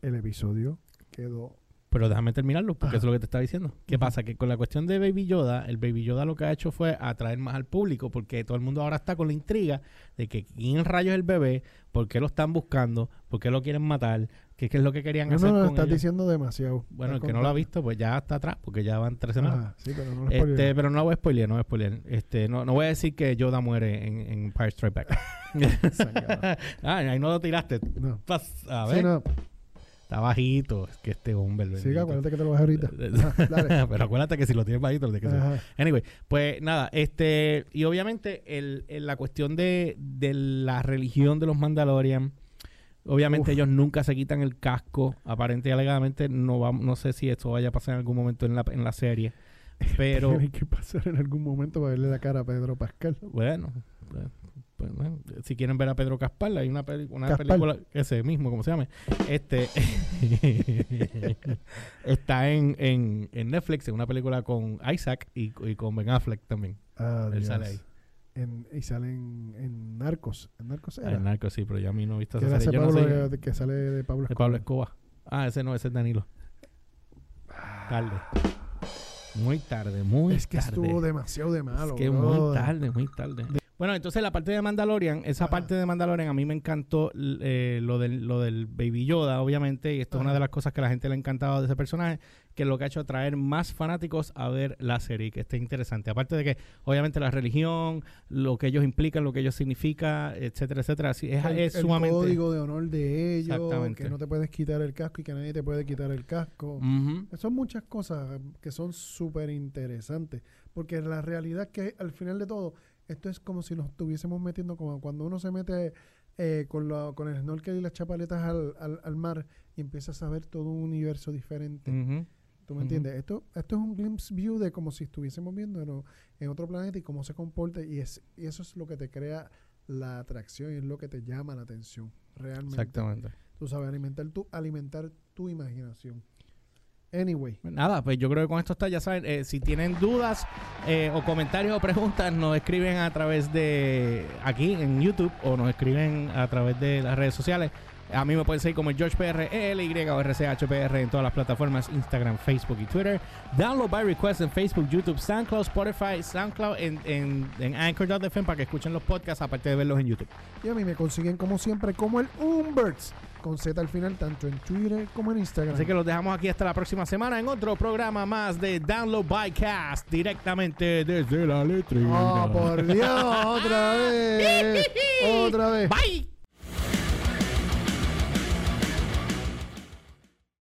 S2: el episodio quedó,
S1: Pero déjame terminarlo, porque
S2: Ajá.
S1: eso es lo que te estaba diciendo. ¿Qué pasa? Que con la cuestión de Baby Yoda, el Baby Yoda lo que ha hecho fue atraer más al público, porque todo el mundo ahora está con la intriga de que quién rayos es el bebé, por qué lo están buscando, por qué lo quieren matar, qué, qué es lo que querían
S2: no,
S1: hacer
S2: no, no,
S1: con
S2: estás
S1: ellos.
S2: diciendo demasiado.
S1: Bueno, el que no lo ha visto, pues ya está atrás, porque ya van tres semanas.
S2: Ajá, sí, pero no lo
S1: Este, pero no voy a spoilear, no voy a spoilear. Este, no, no voy a decir que Yoda muere en, en Empire Strike Back. Ah, ahí no lo tiraste.
S2: No.
S1: Pas- A
S2: Sí,
S1: ver,
S2: no.
S1: está bajito. Es que este hombre...
S2: Sí,
S1: bendito.
S2: acuérdate que te lo vas ahorita. Dale.
S1: pero acuérdate que si lo tienes bajito, lo tienes que hacer. Anyway, pues nada, este, y obviamente el, el- la cuestión de, de la religión de los Mandalorian, obviamente
S2: Uf.
S1: ellos nunca se quitan el casco, aparente y alegadamente, no va, no sé si esto vaya a pasar en algún momento en la, en la serie, pero
S2: Tiene que pasar en algún momento para verle la cara a Pedro Pascal.
S1: bueno, pues, pues, bueno, si quieren ver a Pedro Caspar, hay una, peli- una
S2: Caspar.
S1: película, ese mismo, como se llame, este, está en, en, en Netflix, en una película con Isaac y, y con Ben Affleck también.
S2: Ah,
S1: Él
S2: Dios.
S1: sale ahí.
S2: En, y sale en, en Narcos. En Narcos era.
S1: El narco, sí, pero yo a mí no he visto
S2: que
S1: esa serie. Yo no sé
S2: de- que sale de Pablo
S1: de
S2: Escobar.
S1: Pablo Escobar. Ah, ese no, ese es Danilo. Tarde. Muy tarde, muy
S2: Es que
S1: tarde.
S2: estuvo demasiado de malo.
S1: es que muy
S2: brother.
S1: tarde, muy tarde. Bueno, entonces la parte de Mandalorian, esa
S2: Ajá.
S1: parte de Mandalorian a mí me encantó eh, lo, del, lo del Baby Yoda, obviamente, y esto es una de las cosas que a la gente le ha encantado de ese personaje, que es lo que ha hecho atraer más fanáticos a ver la serie, que esté interesante. Aparte de que, obviamente, la religión, lo que ellos implican, lo que ellos significa, etcétera, etcétera, es,
S2: el,
S1: es
S2: el
S1: sumamente...
S2: código de honor de ellos, que no te puedes quitar el casco y que nadie te puede quitar el casco. Son muchas cosas que son súper interesantes, porque la realidad que al final de todo, esto es como si nos estuviésemos metiendo, como cuando uno se mete eh, con, la- con el snorkel y las chapaletas al, al, al mar y empiezas a ver todo un universo diferente.
S1: Ujú.
S2: ¿Tú me entiendes? Esto, esto es un glimpse view de como si estuviésemos viendo en otro planeta y cómo se comporta y, es, y eso es lo que te crea la atracción y es lo que te llama la atención realmente.
S1: Exactamente.
S2: Tú sabes, alimentar tu, alimentar tu imaginación. Anyway,
S1: Nada, pues yo creo que con esto está, ya saben, eh, si tienen dudas eh, o comentarios o preguntas, nos escriben a través de aquí en YouTube o nos escriben a través de las redes sociales A mí me pueden seguir como George PR, y o RCHPR en todas las plataformas, Instagram, Facebook y Twitter. Download by request en Facebook, YouTube, SoundCloud, Spotify, SoundCloud en, en, en Anchor.fm para que escuchen los podcasts aparte de verlos en YouTube.
S2: Y a mí me consiguen como siempre como el Umberts con Z al final, tanto en Twitter como en Instagram.
S1: Así que los dejamos aquí hasta la próxima semana en otro programa más de Download by Cast, directamente desde la letrina.
S2: ¡Oh, por Dios! ¡Otra vez! ¡Otra vez!
S1: ¡Bye!